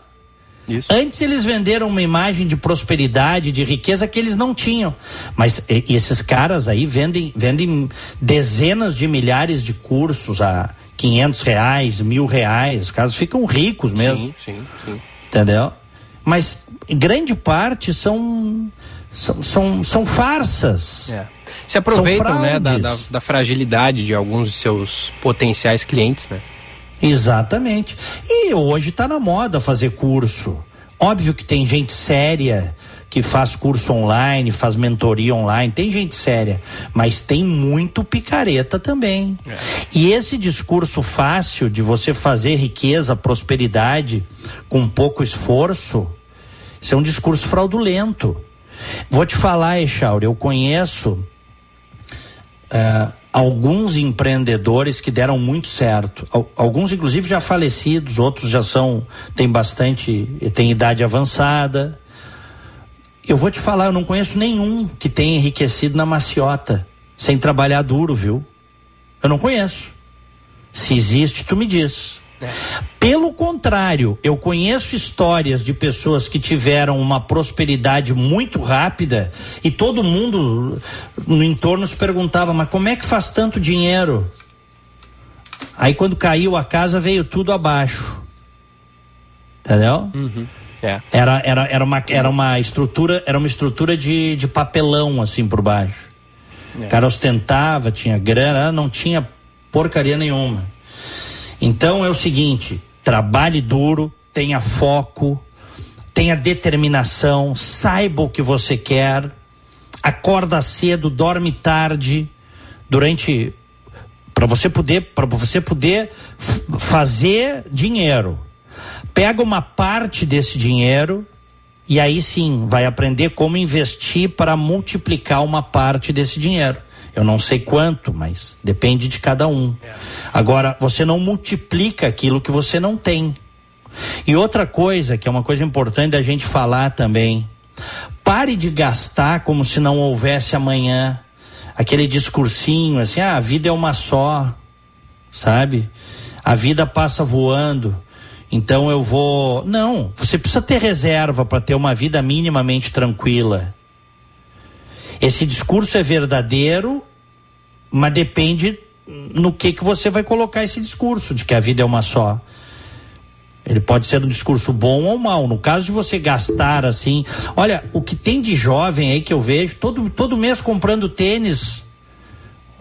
Isso. Antes eles venderam uma imagem de prosperidade, de riqueza que eles não tinham. Mas e, esses caras aí vendem, vendem dezenas de milhares de cursos a 500 reais, mil reais. Os caras ficam ricos mesmo. Sim, sim, sim. Entendeu? Mas grande parte são são, são, são farsas. É. Se aproveitam né, da, da, da, fragilidade de alguns de seus potenciais clientes, né? Exatamente. E hoje está na moda fazer curso. Óbvio que tem gente séria que faz curso online, faz mentoria online, tem gente séria, mas tem muito picareta também. É. E esse discurso fácil de você fazer riqueza, prosperidade com pouco esforço, isso é um discurso fraudulento. Vou te falar, Echauri, eu conheço uh, alguns empreendedores que deram muito certo. Alguns, inclusive, já falecidos, outros já são, têm bastante, têm idade avançada. Eu vou te falar, eu não conheço nenhum que tenha enriquecido na maciota, sem trabalhar duro, viu? Eu não conheço. Se existe, tu me diz. Pelo contrário, eu conheço histórias de pessoas que tiveram uma prosperidade muito rápida e todo mundo no entorno se perguntava: mas como é que faz tanto dinheiro? Aí quando caiu a casa veio tudo abaixo. Entendeu? Uhum. É. Era, era, era, uma, era uma estrutura, era uma estrutura de, de papelão assim por baixo. É. O cara ostentava, tinha grana, não tinha porcaria nenhuma. Então é o seguinte: trabalhe duro, tenha foco, tenha determinação, saiba o que você quer, acorda cedo, dorme tarde, durante para você poder para você poder fazer dinheiro. Pega uma parte desse dinheiro e aí sim vai aprender como investir para multiplicar uma parte desse dinheiro. Eu não sei quanto, mas depende de cada um. Agora, você não multiplica aquilo que você não tem. E outra coisa, que é uma coisa importante da gente falar também, pare de gastar como se não houvesse amanhã. Aquele discursinho assim, ah, a vida é uma só, sabe? A vida passa voando. Então eu vou. Não, você precisa ter reserva para ter uma vida minimamente tranquila. Esse discurso é verdadeiro, mas depende no que que você vai colocar esse discurso de que a vida é uma só. Ele pode ser um discurso bom ou mal. No caso de você gastar assim, olha, o que tem de jovem aí que eu vejo, todo, todo mês comprando tênis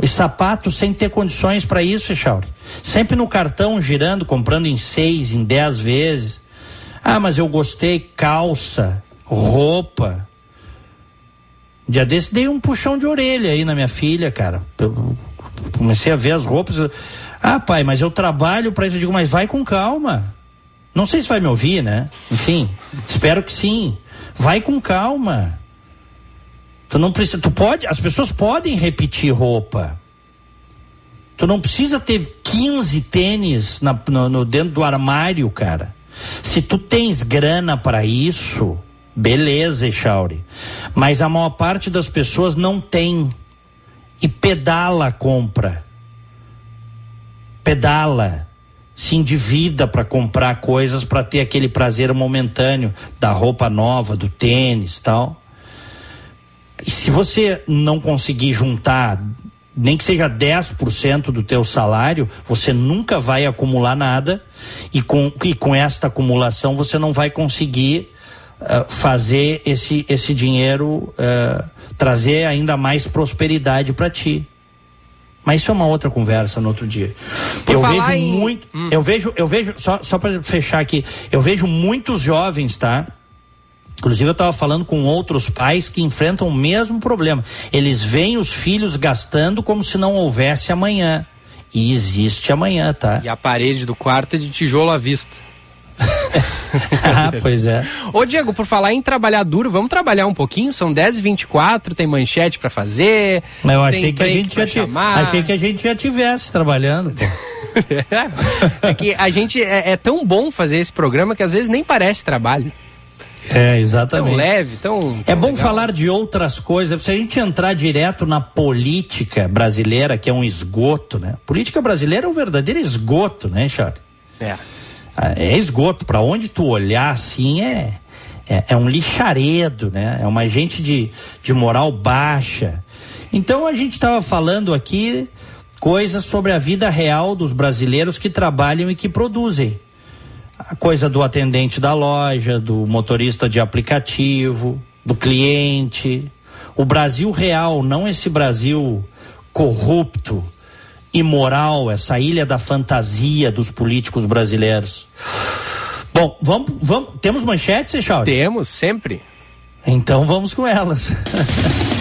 e sapatos sem ter condições para isso, Echauri. Sempre no cartão girando, comprando em seis, em dez vezes. Ah, mas eu gostei, calça, roupa. Um dia desse dei um puxão de orelha aí na minha filha, cara. Eu comecei a ver as roupas. Ah, pai, mas eu trabalho para isso. Eu digo, mas vai com calma. Não sei se vai me ouvir, né? Enfim, espero que sim. Vai com calma. Tu não precisa, tu pode, as pessoas podem repetir roupa. Tu não precisa ter 15 tênis na, no, no, dentro do armário, cara. Se tu tens grana para isso, Beleza, Echauri. Mas a maior parte das pessoas não tem. E pedala a compra. Pedala. Se endivida para comprar coisas para ter aquele prazer momentâneo da roupa nova, do tênis tal. Se você não conseguir juntar nem que seja 10% do teu salário, você nunca vai acumular nada e com, e com esta acumulação você não vai conseguir uh, fazer esse, esse dinheiro uh, trazer ainda mais prosperidade para ti. Mas isso é uma outra conversa no outro dia. Por eu vejo em... muito, hum. eu vejo, eu vejo só só para fechar aqui, eu vejo muitos jovens, tá? Inclusive eu estava falando com outros pais que enfrentam o mesmo problema. Eles veem os filhos gastando como se não houvesse amanhã. E existe amanhã, tá? E a parede do quarto é de tijolo à vista. (laughs) ah, pois é. Ô, Diego, por falar em trabalhar duro, vamos trabalhar um pouquinho? São 10h24, tem manchete para fazer. Eu achei que, a gente já t... achei que a gente já tivesse trabalhando, pô. (laughs) é que a gente é, é tão bom fazer esse programa que às vezes nem parece trabalho. É, exatamente. Tão leve, tão. tão é bom legal. falar de outras coisas. Se a gente entrar direto na política brasileira, que é um esgoto, né? política brasileira é um verdadeiro esgoto, né, Charlie? É. Ah, é esgoto. Para onde tu olhar, assim, é, é, é, um lixaredo, né? É uma gente de, de moral baixa. Então a gente estava falando aqui coisas sobre a vida real dos brasileiros que trabalham e que produzem a coisa do atendente da loja, do motorista de aplicativo, do cliente. O Brasil real, não esse Brasil corrupto, imoral, essa ilha da fantasia dos políticos brasileiros. Bom, vamos, vamos temos manchetes, Seixal? Temos, sempre. Então vamos com elas. (laughs)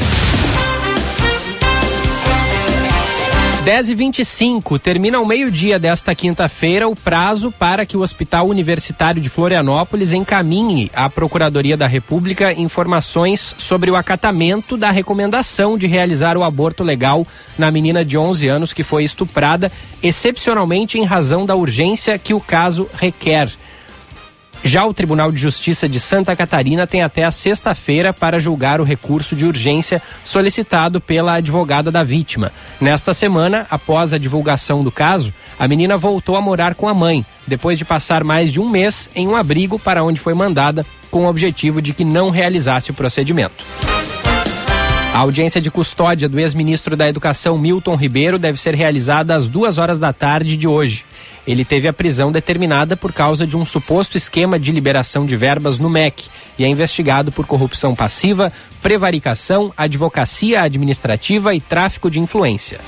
10 e 25 termina ao meio-dia desta quinta-feira o prazo para que o Hospital Universitário de Florianópolis encaminhe à Procuradoria da República informações sobre o acatamento da recomendação de realizar o aborto legal na menina de 11 anos que foi estuprada, excepcionalmente em razão da urgência que o caso requer. Já o Tribunal de Justiça de Santa Catarina tem até a sexta-feira para julgar o recurso de urgência solicitado pela advogada da vítima. Nesta semana, após a divulgação do caso, a menina voltou a morar com a mãe, depois de passar mais de um mês em um abrigo para onde foi mandada, com o objetivo de que não realizasse o procedimento. A audiência de custódia do ex-ministro da Educação Milton Ribeiro deve ser realizada às duas horas da tarde de hoje. Ele teve a prisão determinada por causa de um suposto esquema de liberação de verbas no MEC e é investigado por corrupção passiva, prevaricação, advocacia administrativa e tráfico de influência.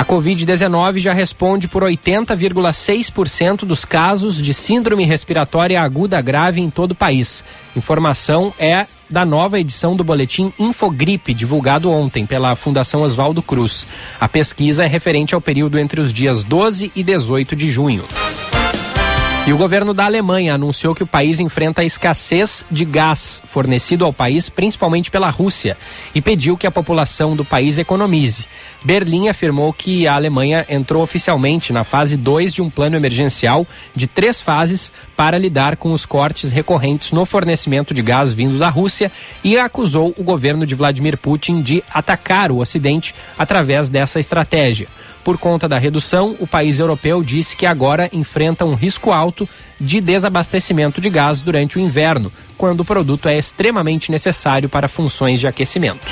A Covid-19 já responde por 80,6% dos casos de síndrome respiratória aguda grave em todo o país. Informação é da nova edição do boletim Infogripe, divulgado ontem pela Fundação Oswaldo Cruz. A pesquisa é referente ao período entre os dias 12 e 18 de junho. E o governo da Alemanha anunciou que o país enfrenta a escassez de gás fornecido ao país, principalmente pela Rússia, e pediu que a população do país economize. Berlim afirmou que a Alemanha entrou oficialmente na fase 2 de um plano emergencial de três fases para lidar com os cortes recorrentes no fornecimento de gás vindo da Rússia e acusou o governo de Vladimir Putin de atacar o Ocidente através dessa estratégia. Por conta da redução, o país europeu disse que agora enfrenta um risco alto de desabastecimento de gás durante o inverno, quando o produto é extremamente necessário para funções de aquecimento.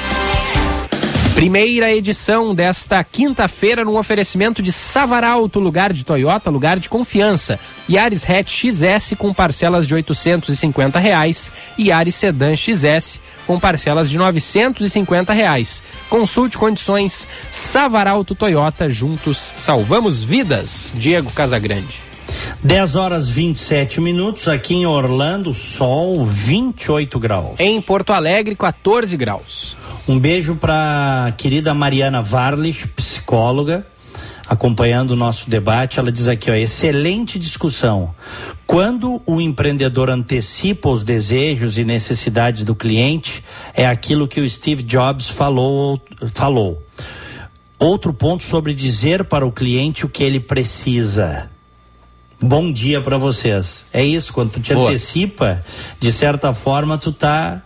Primeira edição desta quinta-feira no oferecimento de Savaralto, lugar de Toyota, lugar de confiança. Yaris Hatch XS com parcelas de 850 reais e Yaris Sedan XS com parcelas de 950 reais. Consulte condições Savaralto Toyota, juntos salvamos vidas. Diego Casagrande. 10 horas 27 minutos aqui em Orlando, sol 28 graus. Em Porto Alegre, 14 graus. Um beijo para querida Mariana Varlich, psicóloga, acompanhando o nosso debate. Ela diz aqui, ó, excelente discussão. Quando o empreendedor antecipa os desejos e necessidades do cliente, é aquilo que o Steve Jobs falou. falou. Outro ponto sobre dizer para o cliente o que ele precisa. Bom dia para vocês. É isso, quando tu te Boa. antecipa, de certa forma tu tá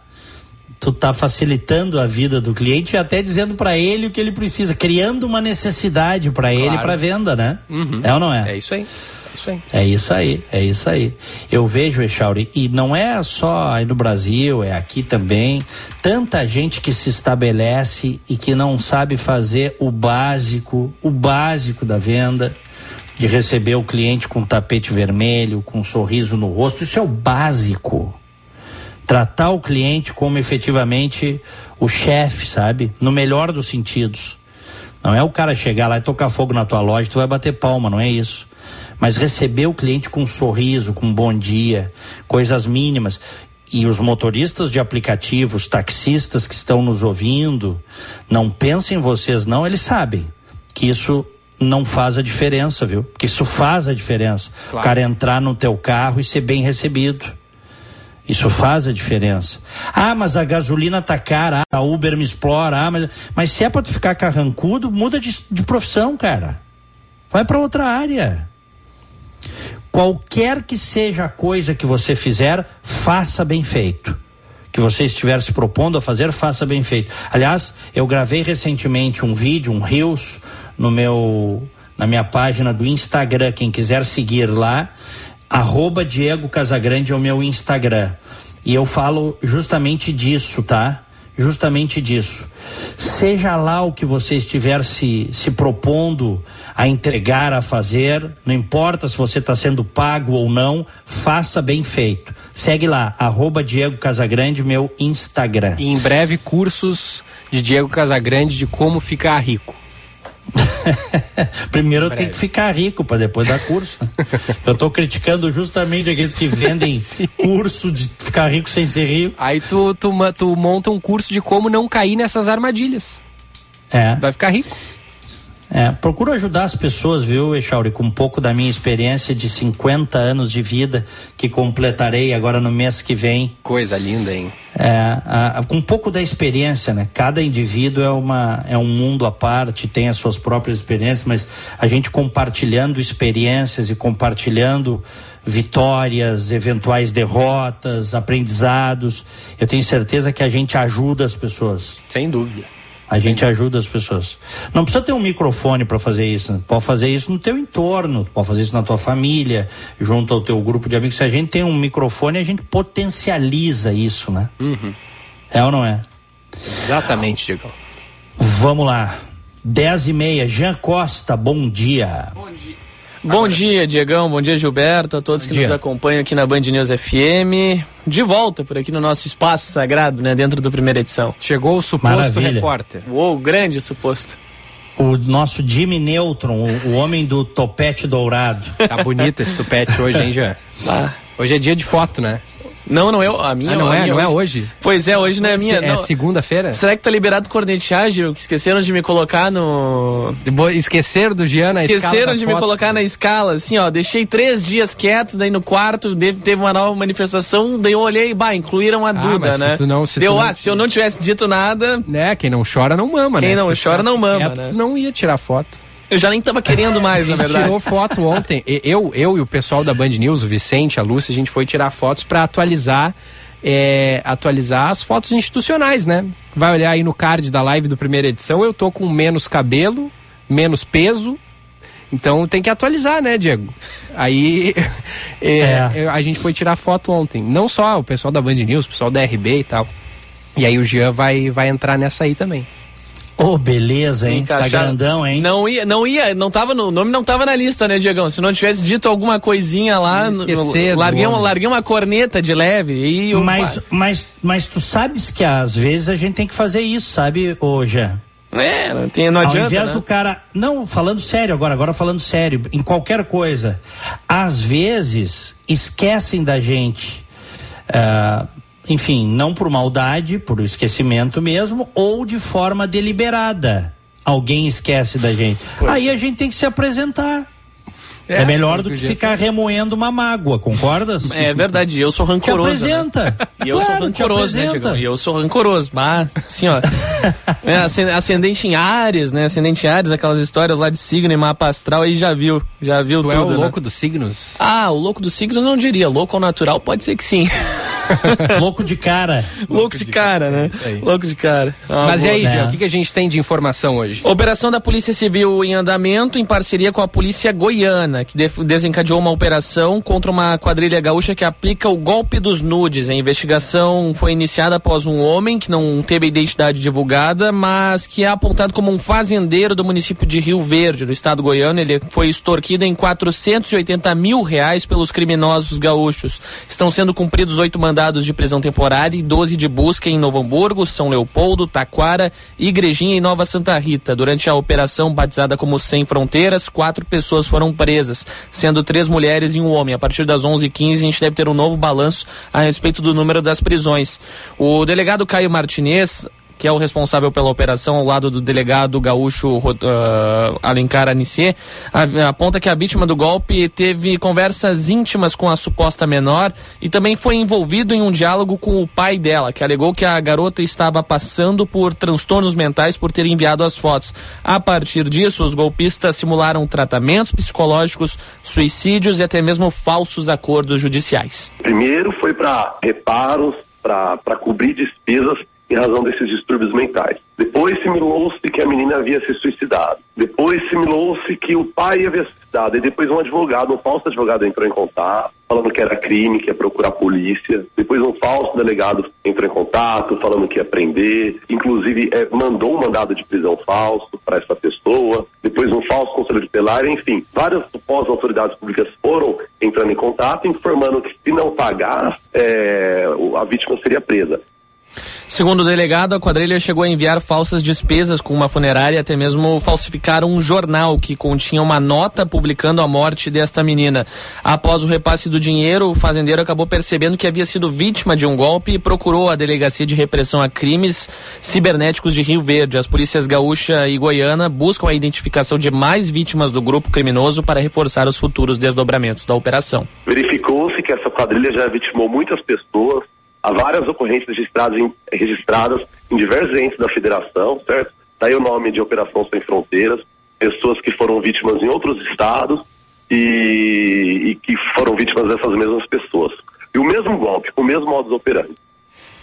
tu tá facilitando a vida do cliente e até dizendo para ele o que ele precisa, criando uma necessidade para claro. ele para venda, né? Uhum. É ou não é? É isso aí. É isso aí, é isso aí. Eu vejo, Echauri, e não é só aí no Brasil, é aqui também, tanta gente que se estabelece e que não sabe fazer o básico, o básico da venda, de receber o cliente com tapete vermelho, com um sorriso no rosto, isso é o básico tratar o cliente como efetivamente o chefe, sabe? No melhor dos sentidos. Não é o cara chegar lá e tocar fogo na tua loja, tu vai bater palma, não é isso. Mas receber o cliente com um sorriso, com um bom dia, coisas mínimas. E os motoristas de aplicativos, taxistas que estão nos ouvindo, não pensem vocês não, eles sabem que isso não faz a diferença, viu? Porque isso faz a diferença. Claro. O cara entrar no teu carro e ser bem recebido. Isso faz a diferença. Ah, mas a gasolina tá cara, a Uber me explora, ah, mas, mas se é para tu ficar carrancudo, muda de, de profissão, cara. Vai para outra área. Qualquer que seja a coisa que você fizer, faça bem feito. Que você estiver se propondo a fazer, faça bem feito. Aliás, eu gravei recentemente um vídeo, um Reels, no meu, na minha página do Instagram. Quem quiser seguir lá, arroba Diego Casagrande é o meu Instagram. E eu falo justamente disso, tá? Justamente disso. Seja lá o que você estiver se, se propondo a entregar, a fazer, não importa se você está sendo pago ou não, faça bem feito. Segue lá, arroba Diego Casagrande, meu Instagram. E em breve, cursos de Diego Casagrande de como ficar rico. (laughs) Primeiro tenho que ficar rico para depois dar curso. (laughs) eu estou criticando justamente aqueles que vendem (laughs) curso de ficar rico sem ser rico. Aí tu, tu, tu monta um curso de como não cair nessas armadilhas. É. Vai ficar rico. É, procuro ajudar as pessoas, viu, Echauri, com um pouco da minha experiência de 50 anos de vida que completarei agora no mês que vem. Coisa linda, hein? É, a, a, com um pouco da experiência, né? Cada indivíduo é, uma, é um mundo à parte, tem as suas próprias experiências, mas a gente compartilhando experiências e compartilhando vitórias, eventuais derrotas, aprendizados, eu tenho certeza que a gente ajuda as pessoas. Sem dúvida. A gente ajuda as pessoas. Não precisa ter um microfone para fazer isso. Né? Pode fazer isso no teu entorno, pode fazer isso na tua família, junto ao teu grupo de amigos. Se a gente tem um microfone, a gente potencializa isso, né? Uhum. É ou não é? Exatamente, Diego. Vamos lá. Dez e meia, Jean Costa, bom dia. Bom dia. Bom dia, Diegão. Bom dia, Gilberto. A todos bom que dia. nos acompanham aqui na Band News FM. De volta por aqui no nosso espaço sagrado, né? Dentro da primeira edição. Chegou o suposto Maravilha. repórter. Uou, grande suposto. O nosso Jimmy Neutron, o, o homem do topete dourado. Tá bonito esse topete hoje, hein, Jean? Ah. Hoje é dia de foto, né? Não, não é a minha. Ah, não a é, minha não hoje. é hoje. Pois é, hoje não é a minha. É segunda-feira? Será que tá liberado cornetagem? Esqueceram de me colocar no. Esqueceram do Gian na Esqueceram de me colocar na escala, assim, ó. Deixei três dias quieto, daí no quarto teve uma nova manifestação, daí eu olhei, bah, incluíram a ah, Duda, né? Se não, se Deu, tu ah, se eu não tivesse dito nada. Né, quem não chora não mama, quem né? Quem não chora não mama, quieto, né? Tu não ia tirar foto. Eu já nem tava querendo mais, na (laughs) verdade. tirou foto ontem. Eu, eu e o pessoal da Band News, o Vicente, a Lúcia, a gente foi tirar fotos para atualizar é, atualizar as fotos institucionais, né? Vai olhar aí no card da live do primeira edição, eu tô com menos cabelo, menos peso. Então tem que atualizar, né, Diego? Aí (laughs) é, é. a gente foi tirar foto ontem. Não só o pessoal da Band News, o pessoal da RB e tal. E aí o Jean vai, vai entrar nessa aí também. Ô, oh, beleza, hein? Encaixar... Tá grandão, hein? Não ia, não ia, não tava no o nome não tava na lista, né, Diegão? Se não tivesse dito alguma coisinha lá, Esquecer larguei, uma, larguei uma corneta de leve e mas, mas, mas tu sabes que às vezes a gente tem que fazer isso, sabe, hoje. É, não, tem, não adianta. Ao invés né? do cara. Não, falando sério agora, agora falando sério, em qualquer coisa. Às vezes esquecem da gente. Uh, enfim, não por maldade, por esquecimento mesmo, ou de forma deliberada. Alguém esquece da gente. Pois Aí a gente tem que se apresentar. É, é melhor do que ficar remoendo uma mágoa, concordas? É verdade, eu sou rancoroso. Te apresenta. Né? E eu claro, sou rancoroso, né, Diego? E eu sou rancoroso. Mas, assim, ó. (laughs) é, ascendente em Ares, né? Ascendente em Ares, aquelas histórias lá de signo e mapa astral, aí já viu. Já viu tu tudo. É o né? louco dos signos? Ah, o louco dos signos não diria. Louco ao natural pode ser que sim. (laughs) louco de cara. Louco, louco de, de, cara, cara né? É louco de cara. Ah, Mas boa. e aí, Gil, o que, que a gente tem de informação hoje? Operação da Polícia Civil em andamento em parceria com a Polícia Goiana, que desencadeou uma operação contra uma quadrilha gaúcha que aplica o golpe dos nudes. A investigação foi iniciada após um homem que não teve a identidade divulgada, mas que é apontado como um fazendeiro do município de Rio Verde, no estado goiano. Ele foi extorquido em 480 mil reais pelos criminosos gaúchos. Estão sendo cumpridos oito mandados de prisão temporária e 12 de busca em Novo Hamburgo, São Leopoldo, Taquara, Igrejinha e Nova Santa Rita. Durante a operação batizada como Sem Fronteiras, quatro pessoas foram presas, sendo três mulheres e um homem. A partir das 11h15 a gente deve ter um novo balanço a respeito do número das prisões. O delegado Caio Martinez que é o responsável pela operação ao lado do delegado gaúcho uh, Alencar Anicê, aponta que a vítima do golpe teve conversas íntimas com a suposta menor e também foi envolvido em um diálogo com o pai dela, que alegou que a garota estava passando por transtornos mentais por ter enviado as fotos. A partir disso, os golpistas simularam tratamentos psicológicos, suicídios e até mesmo falsos acordos judiciais. Primeiro foi para reparos, para cobrir despesas em razão desses distúrbios mentais. Depois simulou-se que a menina havia se suicidado. Depois simulou-se que o pai havia se suicidado. E depois um advogado, um falso advogado entrou em contato, falando que era crime, que ia procurar a polícia. Depois um falso delegado entrou em contato, falando que ia prender. Inclusive é, mandou um mandado de prisão falso para essa pessoa. Depois um falso conselho de pelar. Enfim, várias supostas autoridades públicas foram entrando em contato, informando que se não pagar, é, a vítima seria presa. Segundo o delegado, a quadrilha chegou a enviar falsas despesas com uma funerária, até mesmo falsificaram um jornal que continha uma nota publicando a morte desta menina. Após o repasse do dinheiro, o fazendeiro acabou percebendo que havia sido vítima de um golpe e procurou a Delegacia de Repressão a Crimes Cibernéticos de Rio Verde. As polícias gaúcha e goiana buscam a identificação de mais vítimas do grupo criminoso para reforçar os futuros desdobramentos da operação. Verificou-se que essa quadrilha já vitimou muitas pessoas, há várias ocorrências registradas em, registradas em diversos entes da federação, certo? Daí o nome de Operação Sem Fronteiras, pessoas que foram vítimas em outros estados e, e que foram vítimas dessas mesmas pessoas. E o mesmo golpe, o mesmo modus operandi.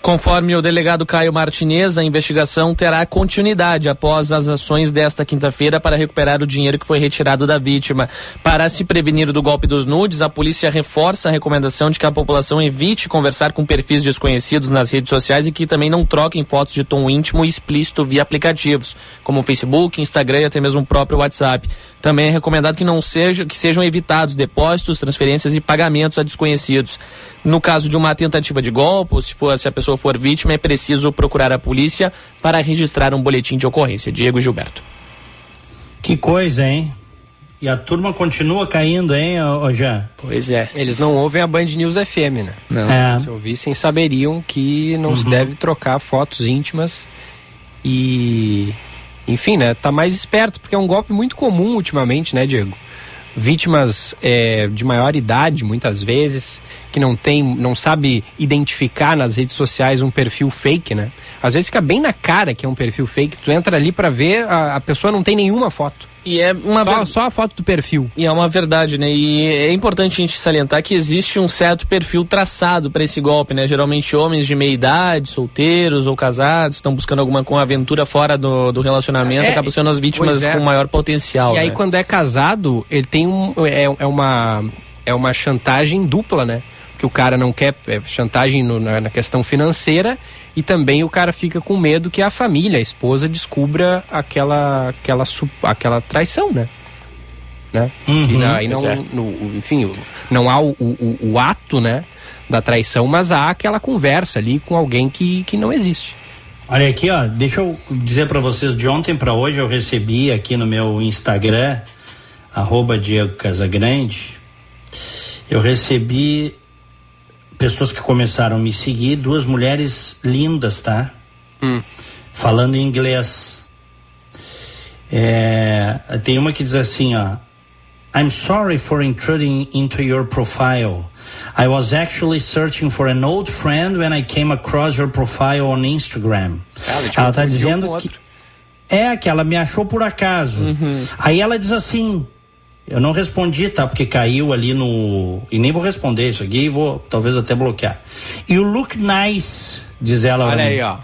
Conforme o delegado Caio Martinez, a investigação terá continuidade após as ações desta quinta-feira para recuperar o dinheiro que foi retirado da vítima. Para se prevenir do golpe dos nudes, a polícia reforça a recomendação de que a população evite conversar com perfis desconhecidos nas redes sociais e que também não troquem fotos de tom íntimo e explícito via aplicativos, como Facebook, Instagram e até mesmo o próprio WhatsApp. Também é recomendado que não seja, que sejam evitados depósitos, transferências e pagamentos a desconhecidos. No caso de uma tentativa de golpe, ou se, for, se a pessoa for vítima, é preciso procurar a polícia para registrar um boletim de ocorrência. Diego Gilberto. Que coisa, hein? E a turma continua caindo, hein, ô, Jean? Pois é. Eles não ouvem a Band News FM, né? Não. É. Se ouvissem, saberiam que não uhum. se deve trocar fotos íntimas e enfim, né, tá mais esperto, porque é um golpe muito comum ultimamente, né, Diego? Vítimas é, de maior idade, muitas vezes, que não tem, não sabe identificar nas redes sociais um perfil fake, né? Às vezes fica bem na cara que é um perfil fake, tu entra ali para ver, a, a pessoa não tem nenhuma foto. E é uma só, ver... só, a foto do perfil. E é uma verdade, né? E é importante a gente salientar que existe um certo perfil traçado para esse golpe, né? Geralmente homens de meia idade, solteiros ou casados, estão buscando alguma com aventura fora do, do relacionamento, é, acabam sendo as vítimas é. com maior potencial. E né? aí quando é casado, ele tem um é, é uma é uma chantagem dupla, né? Que o cara não quer é, chantagem no, na, na questão financeira e também o cara fica com medo que a família, a esposa, descubra aquela, aquela, aquela traição, né? né? Uhum, e não, no, enfim, não há o, o, o, ato, né, da traição, mas há aquela conversa ali com alguém que, que não existe. Olha aqui, ó, deixa eu dizer para vocês, de ontem para hoje eu recebi aqui no meu Instagram, arroba Diego Casagrande, eu recebi pessoas que começaram a me seguir, duas mulheres lindas, tá? Hum. Falando em inglês. É, tem uma que diz assim, ó. I'm sorry for intruding into your profile. I was actually searching for an old friend when I came across your profile on Instagram. Ela, ela tá dizendo que é que ela me achou por acaso. Uhum. Aí ela diz assim: eu não respondi, tá? Porque caiu ali no. E nem vou responder isso aqui, vou talvez até bloquear. E o look nice, diz ela. Olha aí, ó.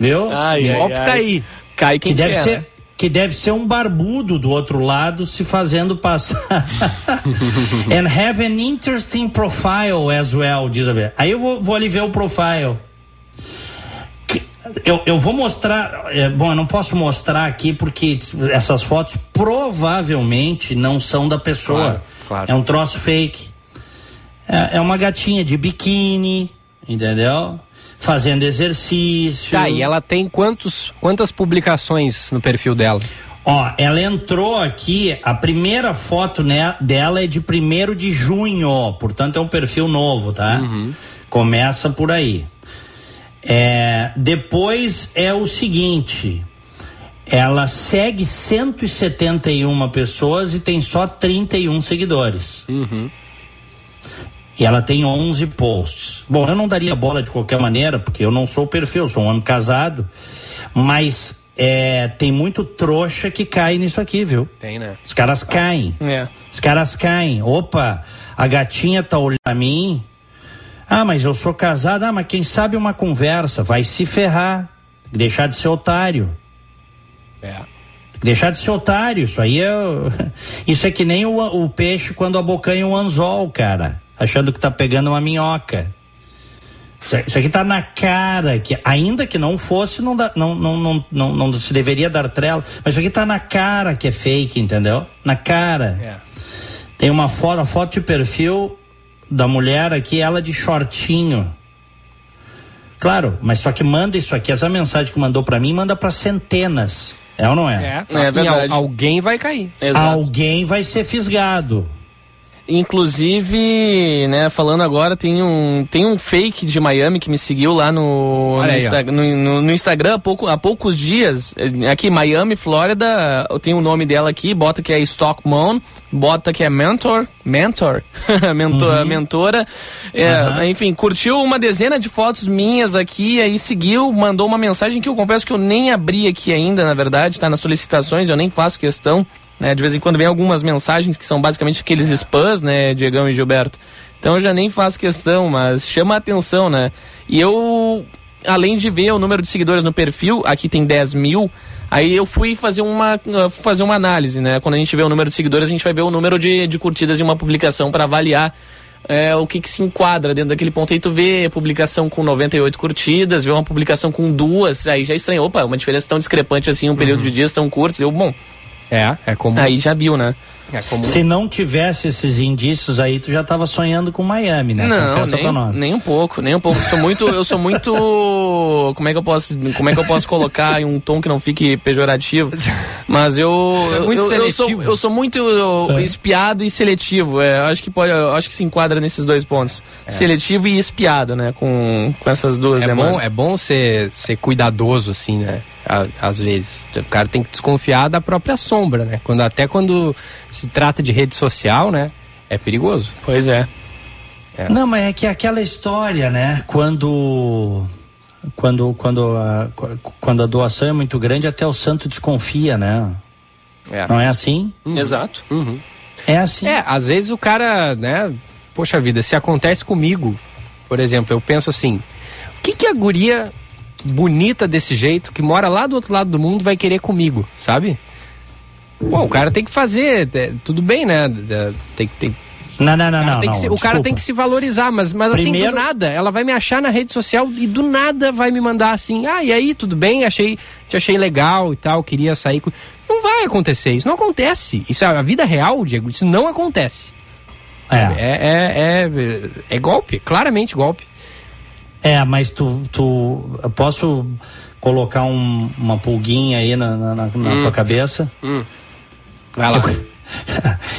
Viu? Ai, o golpe tá aí. Cai quem que deve quer, ser. Né? Que deve ser um barbudo do outro lado se fazendo passar. (laughs) And have an interesting profile as well, diz a ver. Aí eu vou, vou ali ver o profile. Eu, eu vou mostrar. É, bom, eu não posso mostrar aqui porque essas fotos provavelmente não são da pessoa. Claro, claro. É um troço fake. É, é, uma gatinha de biquíni, entendeu? Fazendo exercício. Tá, e ela tem quantos, quantas publicações no perfil dela? Ó, ela entrou aqui, a primeira foto né, dela é de 1 de junho, portanto é um perfil novo, tá? Uhum. Começa por aí. É, depois é o seguinte: ela segue 171 pessoas e tem só 31 seguidores. Uhum. E ela tem 11 posts. Bom, eu não daria bola de qualquer maneira, porque eu não sou o perfil, eu sou um homem casado. Mas é, tem muito trouxa que cai nisso aqui, viu? Tem, né? Os caras caem. É. Os caras caem. Opa, a gatinha tá olhando pra mim. Ah, mas eu sou casado. Ah, mas quem sabe uma conversa. Vai se ferrar. Deixar de ser otário. É. Deixar de ser otário. Isso aí é. (laughs) Isso é que nem o, o peixe quando abocanha um anzol, cara. Achando que tá pegando uma minhoca. Isso, aqui tá na cara, que ainda que não fosse, não, dá, não, não, não, não, não se deveria dar trela. Mas isso aqui tá na cara que é fake, entendeu? Na cara. É. Tem uma foto, a foto de perfil da mulher aqui, ela de shortinho. Claro, mas só que manda isso aqui, essa mensagem que mandou pra mim, manda pra centenas. É ou não é? É, É verdade. al- alguém vai cair. Exato. Alguém vai ser fisgado. Inclusive, né, falando agora, tem um, tem um fake de Miami que me seguiu lá no, no, Insta- no- no- no Instagram há, pouco, há poucos dias. É, Aqui, Miami, Flórida, eu tenho o nome dela aqui, bota que é Stockmon, bota que é Mentor, Mentor, (laughs) mentor mentora. É, Enfim, curtiu uma dezena de fotos minhas aqui, aí seguiu, mandou uma mensagem que eu confesso que eu nem abri aqui ainda, na verdade, tá nas solicitações, eu nem faço questão. Né, de vez em quando vem algumas mensagens que são basicamente aqueles spams, né, Diegão e Gilberto. Então eu já nem faço questão, mas chama a atenção, né? E eu, além de ver o número de seguidores no perfil, aqui tem 10 mil, aí eu fui fazer uma, uh, fazer uma análise, né? Quando a gente vê o número de seguidores, a gente vai ver o número de, de curtidas em uma publicação para avaliar é, o que, que se enquadra dentro daquele ponto. Aí tu vê publicação com 98 curtidas, vê uma publicação com duas, aí já estranhou. Opa, uma diferença tão discrepante assim, um período de dias tão curto. Eu, bom, É, é comum. aí já viu, né? É comum. Se não tivesse esses indícios aí, tu já tava sonhando com Miami, né? Não, Confessa pra nós. nem, nem um pouco, nem um pouco. Eu sou muito, eu sou muito, como é que eu posso, como é que eu posso colocar em um tom que não fique pejorativo? Mas eu, É eu, muito eu, eu sou, eu sou muito espiado e seletivo. É, acho que pode, eu acho que se enquadra nesses dois pontos, seletivo e espiado, né? Com, com essas duas É demandas. bom, é bom ser, ser cuidadoso, assim, né? Às vezes. O cara tem que desconfiar da própria sombra, né? Quando, até quando se trata de rede social, né? É perigoso. Pois é. Não, mas é que aquela história, né? Quando quando quando a, quando a doação é muito grande, até o santo desconfia, né? É. Não é assim? Exato. É assim. É, às vezes o cara, né? Poxa vida, se acontece comigo, por exemplo, eu penso assim: o que, que a guria bonita desse jeito, que mora lá do outro lado do mundo, vai querer comigo, sabe? Pô, o cara tem que fazer, é, tudo bem, né? É, Tem, tem, Não, não, não, o cara não. tem que não, se- o cara tem que se valorizar, mas, mas assim, Primeiro- do nada, ela vai me achar na rede social e do nada vai me mandar assim, ah, e aí, tudo bem? Achei, te achei legal e tal, queria sair com. Não vai acontecer, isso não acontece. Isso é a vida real, Diego, isso não acontece. É. É, é, é, é golpe, claramente golpe. É, mas tu, tu eu posso colocar um- uma pulguinha aí na, na- na- Hum. tua cabeça? Vai lá. (laughs)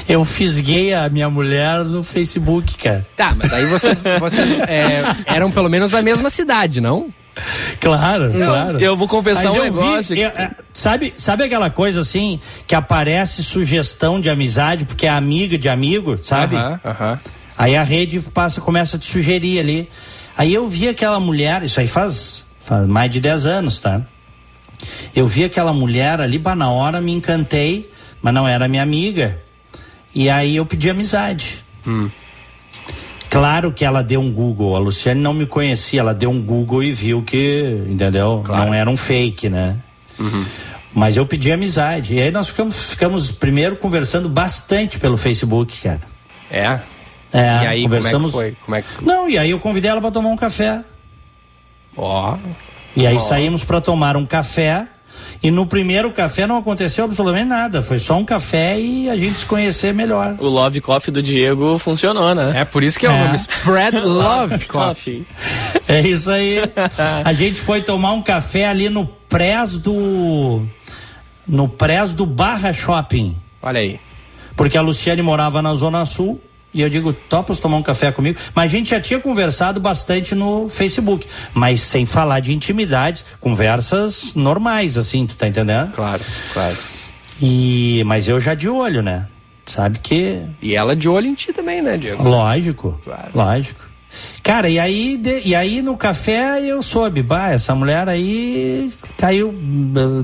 Eu fisguei a minha mulher no Facebook, cara. Tá, mas aí vocês, vocês é, eram pelo menos da mesma cidade, não? Claro, claro. Eu vou confessar Mas um eu vi- negócio. eu- é, sabe, sabe aquela coisa assim que aparece sugestão de amizade porque é amiga de amigo, sabe? Aham, aham. Aí a rede passa, começa a te sugerir ali. Aí eu vi aquela mulher, isso aí faz, faz mais de 10 anos, tá? Eu vi aquela mulher ali, bah, na hora me encantei, mas não era minha amiga. E aí eu pedi amizade. Claro que ela deu um Google, a Luciane não me conhecia, ela deu um Google e viu que, entendeu? Não era um fake, né? Mas eu pedi amizade. E aí nós ficamos, ficamos primeiro conversando bastante pelo Facebook, cara. É. É, e aí, conversamos. como é que foi? Como é que... Não, e aí eu convidei ela para tomar um café. Ó, E aí saímos para tomar um café. E no primeiro café não aconteceu absolutamente nada. Foi só um café e a gente se conhecer melhor. O Love Coffee do Diego funcionou, né? é por isso que é o É. nome Spread (laughs) Love Coffee. É isso aí. A gente foi tomar um café ali no prés do. No prés do Barra Shopping. Olha aí. Porque a Luciane morava na Zona Sul E eu digo, topas tomar um café comigo? Mas a gente já tinha conversado bastante no Facebook, mas sem falar de intimidades, conversas normais, assim, tu tá entendendo? Claro, claro. E, mas eu já de olho, né? Sabe que. E ela de olho em ti também, né, Diego? Lógico, Claro. lógico. Cara, e aí, de- e aí no café eu soube, bah, essa mulher aí caiu,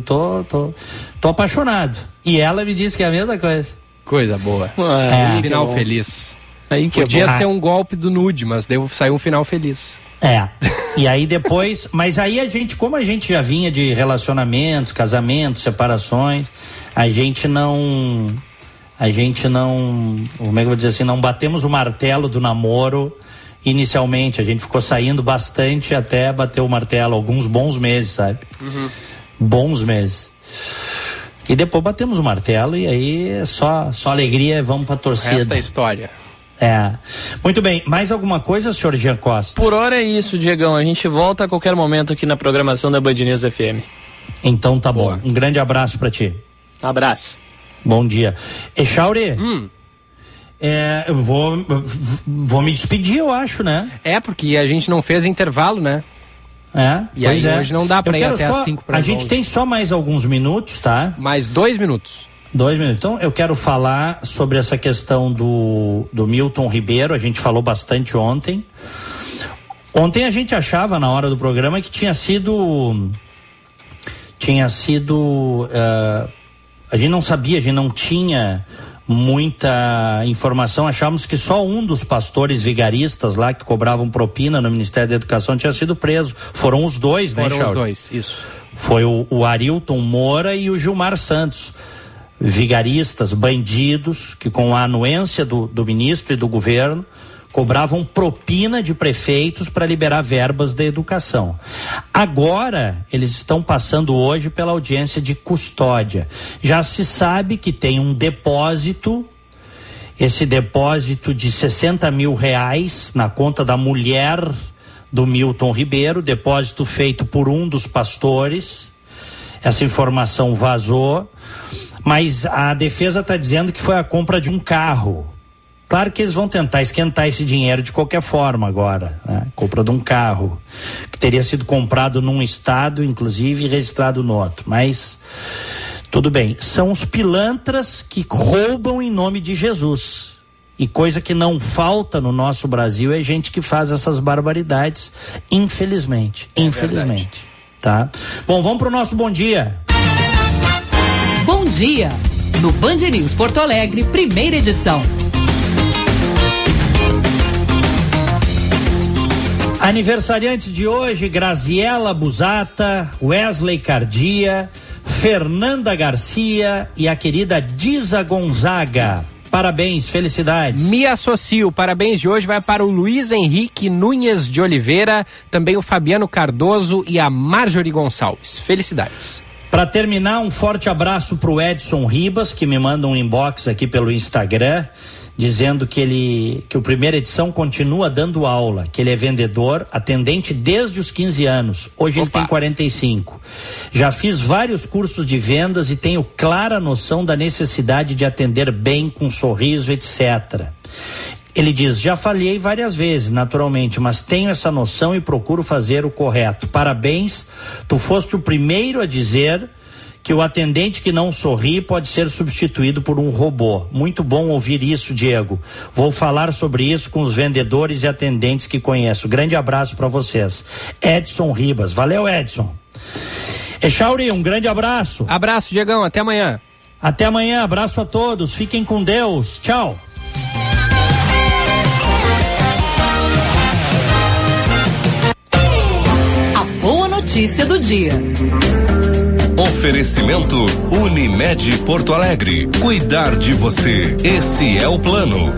tô, tô, tô apaixonado. E ela me disse que é a mesma coisa. Coisa boa. É. Final feliz. Aí que Podia é bom. ser um golpe do nude, mas deu, saiu um final feliz. É. E aí depois, (laughs) mas aí a gente, como a gente já vinha de relacionamentos, casamentos, separações, a gente não a gente não, como é que eu vou dizer assim, não batemos o martelo do namoro inicialmente, a gente ficou saindo bastante até bater o martelo, alguns bons meses, sabe? Bons meses. E depois batemos o martelo e aí é só só alegria, vamos pra torcida. Esta é a história. É. Muito bem, mais alguma coisa, senhor Jean Costa? Por hora é isso, Diegão. A gente volta a qualquer momento aqui na programação da Band News FM. Então tá Boa. bom. Um grande abraço pra ti. Abraço. Bom dia. Echauri, Hum. é, eu vou, vou me despedir, eu acho, né? É, porque a gente não fez intervalo, né? É, E aí é. hoje não dá Eu ir até só- às cinco para A gente onze. tem só mais alguns minutos, tá? Mais dois minutos. Dois minutos. Então, eu quero falar sobre essa questão do, do Milton Ribeiro. A gente falou bastante ontem. Ontem a gente achava, na hora do programa, que tinha sido. Tinha sido. eh, a gente não sabia, a gente não tinha muita informação. Achávamos que só um dos pastores vigaristas lá que cobravam propina no Ministério da Educação tinha sido preso. Foram os dois, né, Foram os dois, isso. Foi o, o Arilton Moura e o Gilmar Santos. Vigaristas, bandidos, que com a anuência do, do ministro e do governo cobravam propina de prefeitos para liberar verbas da educação. Agora, eles estão passando hoje pela audiência de custódia. Já se sabe que tem um depósito esse depósito de 60 mil reais na conta da mulher do Milton Ribeiro, depósito feito por um dos pastores. Essa informação vazou, mas a defesa está dizendo que foi a compra de um carro. Claro que eles vão tentar esquentar esse dinheiro de qualquer forma agora, né? Compra de um carro que teria sido comprado num estado, inclusive, e registrado no outro. Mas tudo bem. São os pilantras que roubam em nome de Jesus. E coisa que não falta no nosso Brasil é gente que faz essas barbaridades, infelizmente. infelizmente. Tá? Bom, vamos pro nosso bom dia. Bom dia! No Band News Porto Alegre, primeira edição. Aniversariantes de hoje: Graziela Busata, Wesley Cardia, Fernanda Garcia e a querida Diza Gonzaga. Parabéns, felicidades. Me associo. Parabéns de hoje vai para o Luiz Henrique Nunes de Oliveira, também o Fabiano Cardoso e a Marjorie Gonçalves. Felicidades. Para terminar, um forte abraço pro Edson Ribas, que me manda um inbox aqui pelo Instagram, dizendo que ele que o primeira edição continua dando aula, que ele é vendedor, atendente desde os 15 anos. Hoje ele Opa. tem 45. Já fiz vários cursos de vendas e tenho clara noção da necessidade de atender bem com sorriso, etc. Ele diz: Já falhei várias vezes, naturalmente, mas tenho essa noção e procuro fazer o correto. Parabéns, tu foste o primeiro a dizer que o atendente que não sorri pode ser substituído por um robô. Muito bom ouvir isso, Diego. Vou falar sobre isso com os vendedores e atendentes que conheço. Grande abraço para vocês. Edson Ribas. Valeu, Edson. Echauri, um grande abraço. Abraço, Diegão. Até amanhã. Até amanhã. Abraço a todos. Fiquem com Deus. Tchau. A boa notícia do dia. Oferecimento Unimed Porto Alegre. Cuidar de você. Esse é o plano.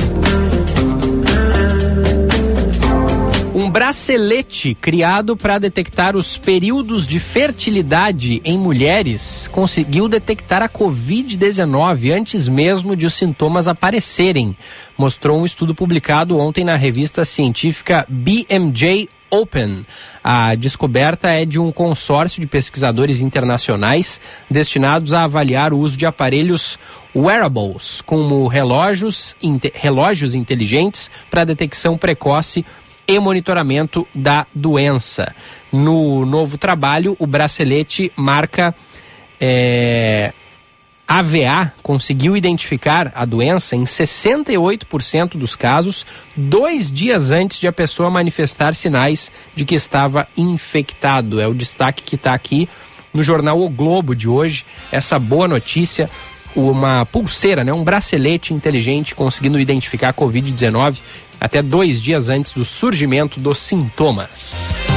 Um bracelete criado para detectar os períodos de fertilidade em mulheres conseguiu detectar a Covid-19 antes mesmo de os sintomas aparecerem, mostrou um estudo publicado ontem na revista científica BMJ Open. A descoberta é de um consórcio de pesquisadores internacionais destinados a avaliar o uso de aparelhos wearables, como relógios, relógios inteligentes para detecção precoce e monitoramento da doença. No novo trabalho, o bracelete marca é, AVA conseguiu identificar a doença em 68% dos casos, dois dias antes de a pessoa manifestar sinais de que estava infectado. É o destaque que está aqui no jornal O Globo de hoje. Essa boa notícia, uma pulseira, né, um bracelete inteligente conseguindo identificar a Covid-19 até dois dias antes do surgimento dos sintomas.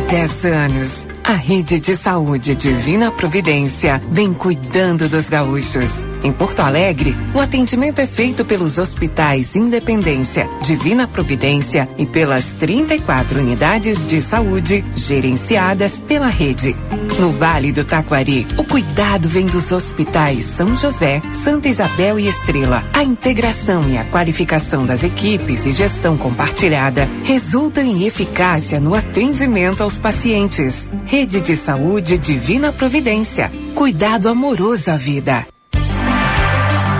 Há 10 anos, a rede de saúde Divina Providência vem cuidando dos gaúchos. Em Porto Alegre, o atendimento é feito pelos hospitais Independência, Divina Providência e pelas 34 unidades de saúde gerenciadas pela rede. No Vale do Taquari, o cuidado vem dos hospitais São José, Santa Isabel e Estrela. A integração e a qualificação das equipes e gestão compartilhada resultam em eficácia no atendimento aos pacientes. De Saúde Divina Providência. Cuidado amoroso à vida.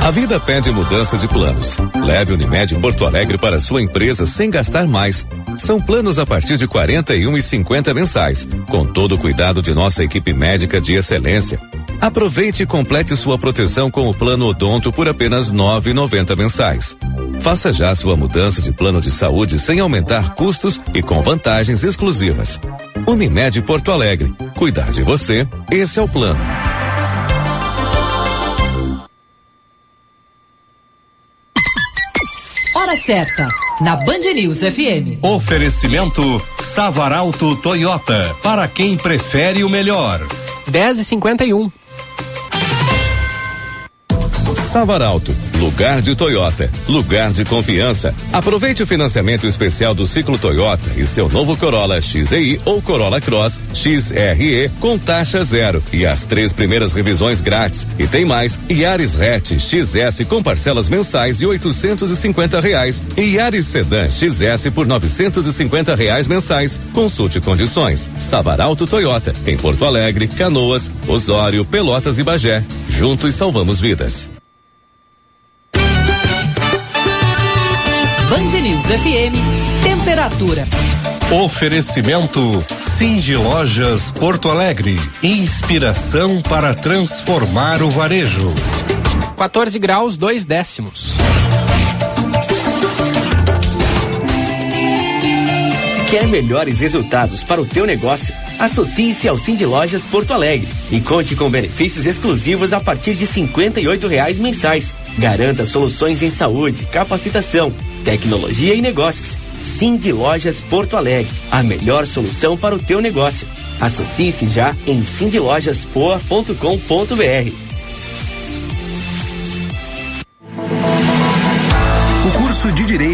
A vida pede mudança de planos. Leve Unimed Porto Alegre para sua empresa sem gastar mais. São planos a partir de 41 e 50 mensais, com todo o cuidado de nossa equipe médica de excelência. Aproveite e complete sua proteção com o plano Odonto por apenas 9,90 mensais. Faça já sua mudança de plano de saúde sem aumentar custos e com vantagens exclusivas. Unimed Porto Alegre. Cuidar de você, esse é o plano. Hora certa, na Band News FM. Oferecimento Savaralto Toyota, para quem prefere o melhor. 10 e 51 Savaralto, lugar de Toyota, lugar de confiança. Aproveite o financiamento especial do ciclo Toyota e seu novo Corolla XEI ou Corolla Cross XRE com taxa zero e as três primeiras revisões grátis. E tem mais, Yaris Hatch XS com parcelas mensais de 850 reais e Yaris Sedan XS por 950 reais mensais. Consulte condições. Savaralto Toyota, em Porto Alegre, Canoas, Osório, Pelotas e Bagé. Juntos salvamos vidas. Band News FM, temperatura. Oferecimento Cindy Lojas Porto Alegre. Inspiração para transformar o varejo. 14 graus, 2 décimos. Quer melhores resultados para o teu negócio? Associe-se ao Cindy Lojas Porto Alegre e conte com benefícios exclusivos a partir de R$ reais mensais. Garanta soluções em saúde, capacitação, tecnologia e negócios. Cindy Lojas Porto Alegre, a melhor solução para o teu negócio. Associe-se já em cindylojaspoa.com.br.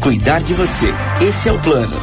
Cuidar de você. Esse é o plano.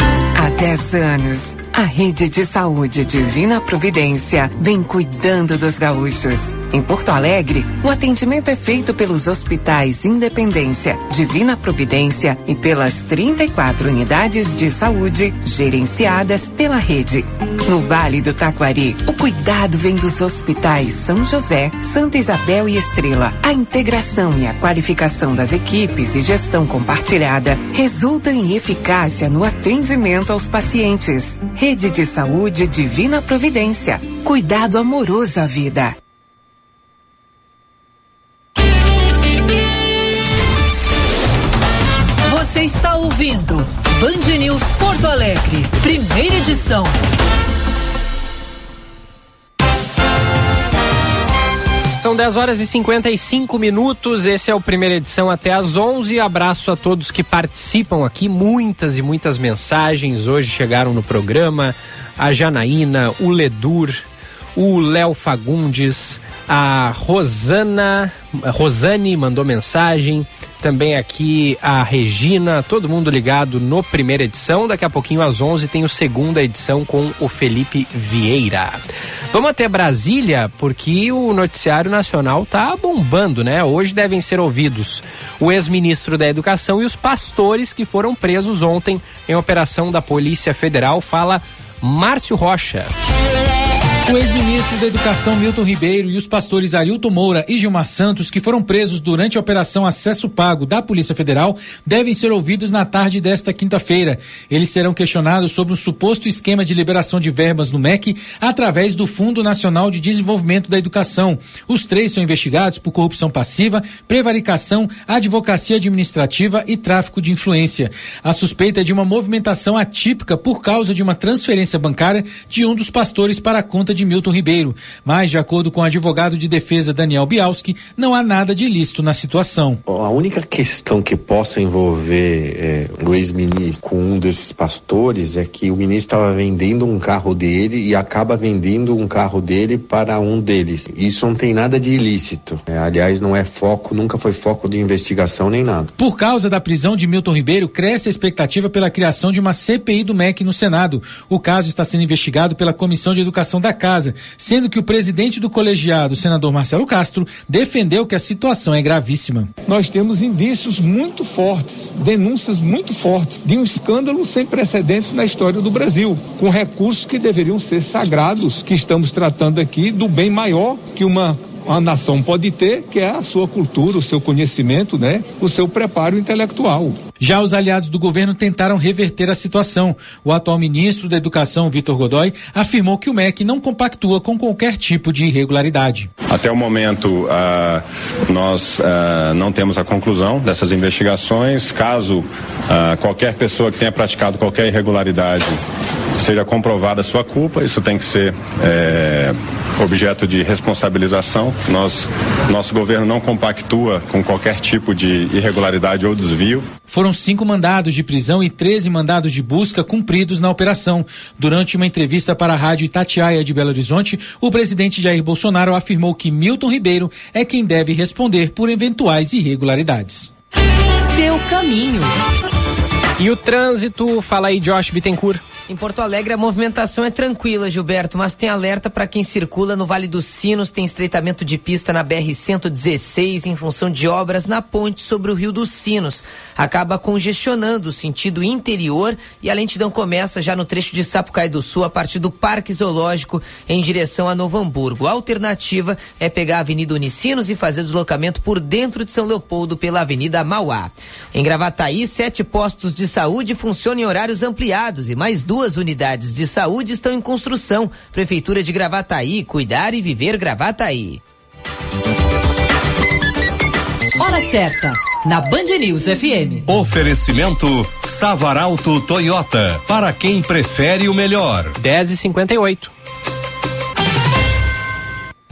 Há 10 anos, a rede de saúde Divina Providência vem cuidando dos gaúchos. Em Porto Alegre, o atendimento é feito pelos hospitais Independência, Divina Providência e pelas 34 unidades de saúde gerenciadas pela rede. No Vale do Taquari, o cuidado vem dos hospitais São José, Santa Isabel e Estrela. A integração e a qualificação das equipes e gestão compartilhada resultam em eficácia no atendimento aos pacientes. Rede de Saúde Divina Providência. Cuidado amoroso à vida. Ouvindo Band News Porto Alegre, primeira edição. São 10 horas e 55 minutos. Esse é o primeira edição até às 11. Abraço a todos que participam aqui. Muitas e muitas mensagens hoje chegaram no programa. A Janaína, o Ledur, o Léo Fagundes, a Rosana, a Rosane mandou mensagem, também aqui a Regina, todo mundo ligado no primeira edição. Daqui a pouquinho às 11 tem o segunda edição com o Felipe Vieira. Vamos até Brasília porque o noticiário nacional tá bombando, né? Hoje devem ser ouvidos o ex-ministro da Educação e os pastores que foram presos ontem em operação da Polícia Federal. Fala Márcio Rocha. O ex-ministro da Educação Milton Ribeiro e os pastores Arilton Moura e Gilmar Santos, que foram presos durante a Operação Acesso Pago da Polícia Federal, devem ser ouvidos na tarde desta quinta-feira. Eles serão questionados sobre um suposto esquema de liberação de verbas no MEC através do Fundo Nacional de Desenvolvimento da Educação. Os três são investigados por corrupção passiva, prevaricação, advocacia administrativa e tráfico de influência. A suspeita é de uma movimentação atípica por causa de uma transferência bancária de um dos pastores para a conta de Milton Ribeiro. Mas, de acordo com o advogado de defesa Daniel Bialski, não há nada de ilícito na situação. A única questão que possa envolver é, o ex-ministro com um desses pastores é que o ministro estava vendendo um carro dele e acaba vendendo um carro dele para um deles. Isso não tem nada de ilícito. É, aliás, não é foco, nunca foi foco de investigação nem nada. Por causa da prisão de Milton Ribeiro, cresce a expectativa pela criação de uma CPI do MEC no Senado. O caso está sendo investigado pela Comissão de Educação da Casa, sendo que o presidente do colegiado, senador Marcelo Castro, defendeu que a situação é gravíssima. Nós temos indícios muito fortes, denúncias muito fortes de um escândalo sem precedentes na história do Brasil, com recursos que deveriam ser sagrados, que estamos tratando aqui do bem maior que uma uma nação pode ter, que é a sua cultura, o seu conhecimento, né? O seu preparo intelectual. Já os aliados do governo tentaram reverter a situação. O atual ministro da Educação, Vitor Godoy, afirmou que o MEC não compactua com qualquer tipo de irregularidade. Até o momento, uh, nós uh, não temos a conclusão dessas investigações. Caso uh, qualquer pessoa que tenha praticado qualquer irregularidade seja comprovada a sua culpa, isso tem que ser é, objeto de responsabilização. Nós, nosso governo não compactua com qualquer tipo de irregularidade ou desvio. Foram cinco mandados de prisão e 13 mandados de busca cumpridos na operação. Durante uma entrevista para a rádio Itatiaia de Belo Horizonte, o presidente Jair Bolsonaro afirmou que Milton Ribeiro é quem deve responder por eventuais irregularidades. Seu caminho. E o trânsito, fala aí, Josh Bittencourt. Em Porto Alegre a movimentação é tranquila, Gilberto, mas tem alerta para quem circula no Vale dos Sinos, tem estreitamento de pista na BR 116 em função de obras na ponte sobre o Rio dos Sinos. Acaba congestionando o sentido interior e a lentidão começa já no trecho de Sapucaí do Sul a partir do Parque Zoológico em direção a Novo Hamburgo. A alternativa é pegar a Avenida Unicinos e fazer deslocamento por dentro de São Leopoldo pela Avenida Mauá. Em Gravataí, sete postos de saúde funcionam em horários ampliados e mais duas Duas unidades de saúde estão em construção. Prefeitura de Gravataí, cuidar e viver Gravataí. Hora certa, na Band News FM. Oferecimento Savaralto Toyota, para quem prefere o melhor. 10 e 58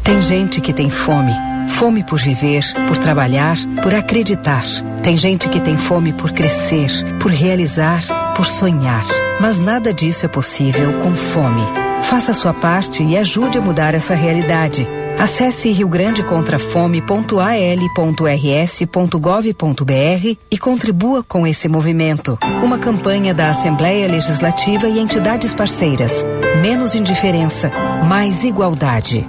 Tem gente que tem fome. Fome por viver, por trabalhar, por acreditar. Tem gente que tem fome por crescer, por realizar, por sonhar. Mas nada disso é possível com fome. Faça sua parte e ajude a mudar essa realidade. Acesse riograndecontrafome.al.rs.gov.br e contribua com esse movimento. Uma campanha da Assembleia Legislativa e entidades parceiras. Menos indiferença, mais igualdade.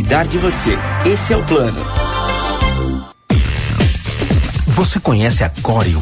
Cuidar de você. Esse é o plano. Você conhece a Corium?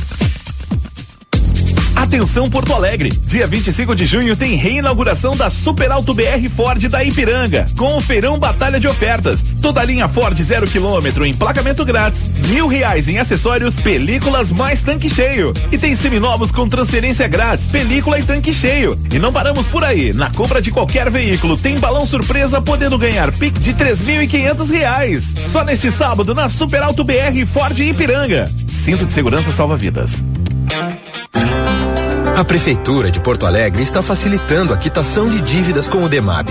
Atenção Porto Alegre, dia 25 de junho tem reinauguração da Super Alto BR Ford da Ipiranga, com o feirão Batalha de Ofertas. Toda linha Ford zero quilômetro, emplacamento grátis, mil reais em acessórios, películas mais tanque cheio. E tem seminovos com transferência grátis, película e tanque cheio. E não paramos por aí, na compra de qualquer veículo tem balão surpresa podendo ganhar PIC de três mil e quinhentos reais. Só neste sábado na Super Alto BR Ford Ipiranga. Cinto de segurança salva vidas. A Prefeitura de Porto Alegre está facilitando a quitação de dívidas com o DEMAB.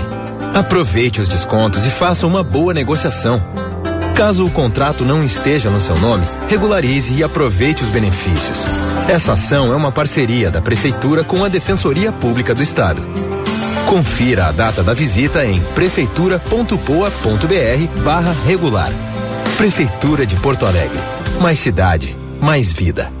Aproveite os descontos e faça uma boa negociação. Caso o contrato não esteja no seu nome, regularize e aproveite os benefícios. Essa ação é uma parceria da Prefeitura com a Defensoria Pública do Estado. Confira a data da visita em prefeitura.poa.br barra regular. Prefeitura de Porto Alegre. Mais cidade, mais vida.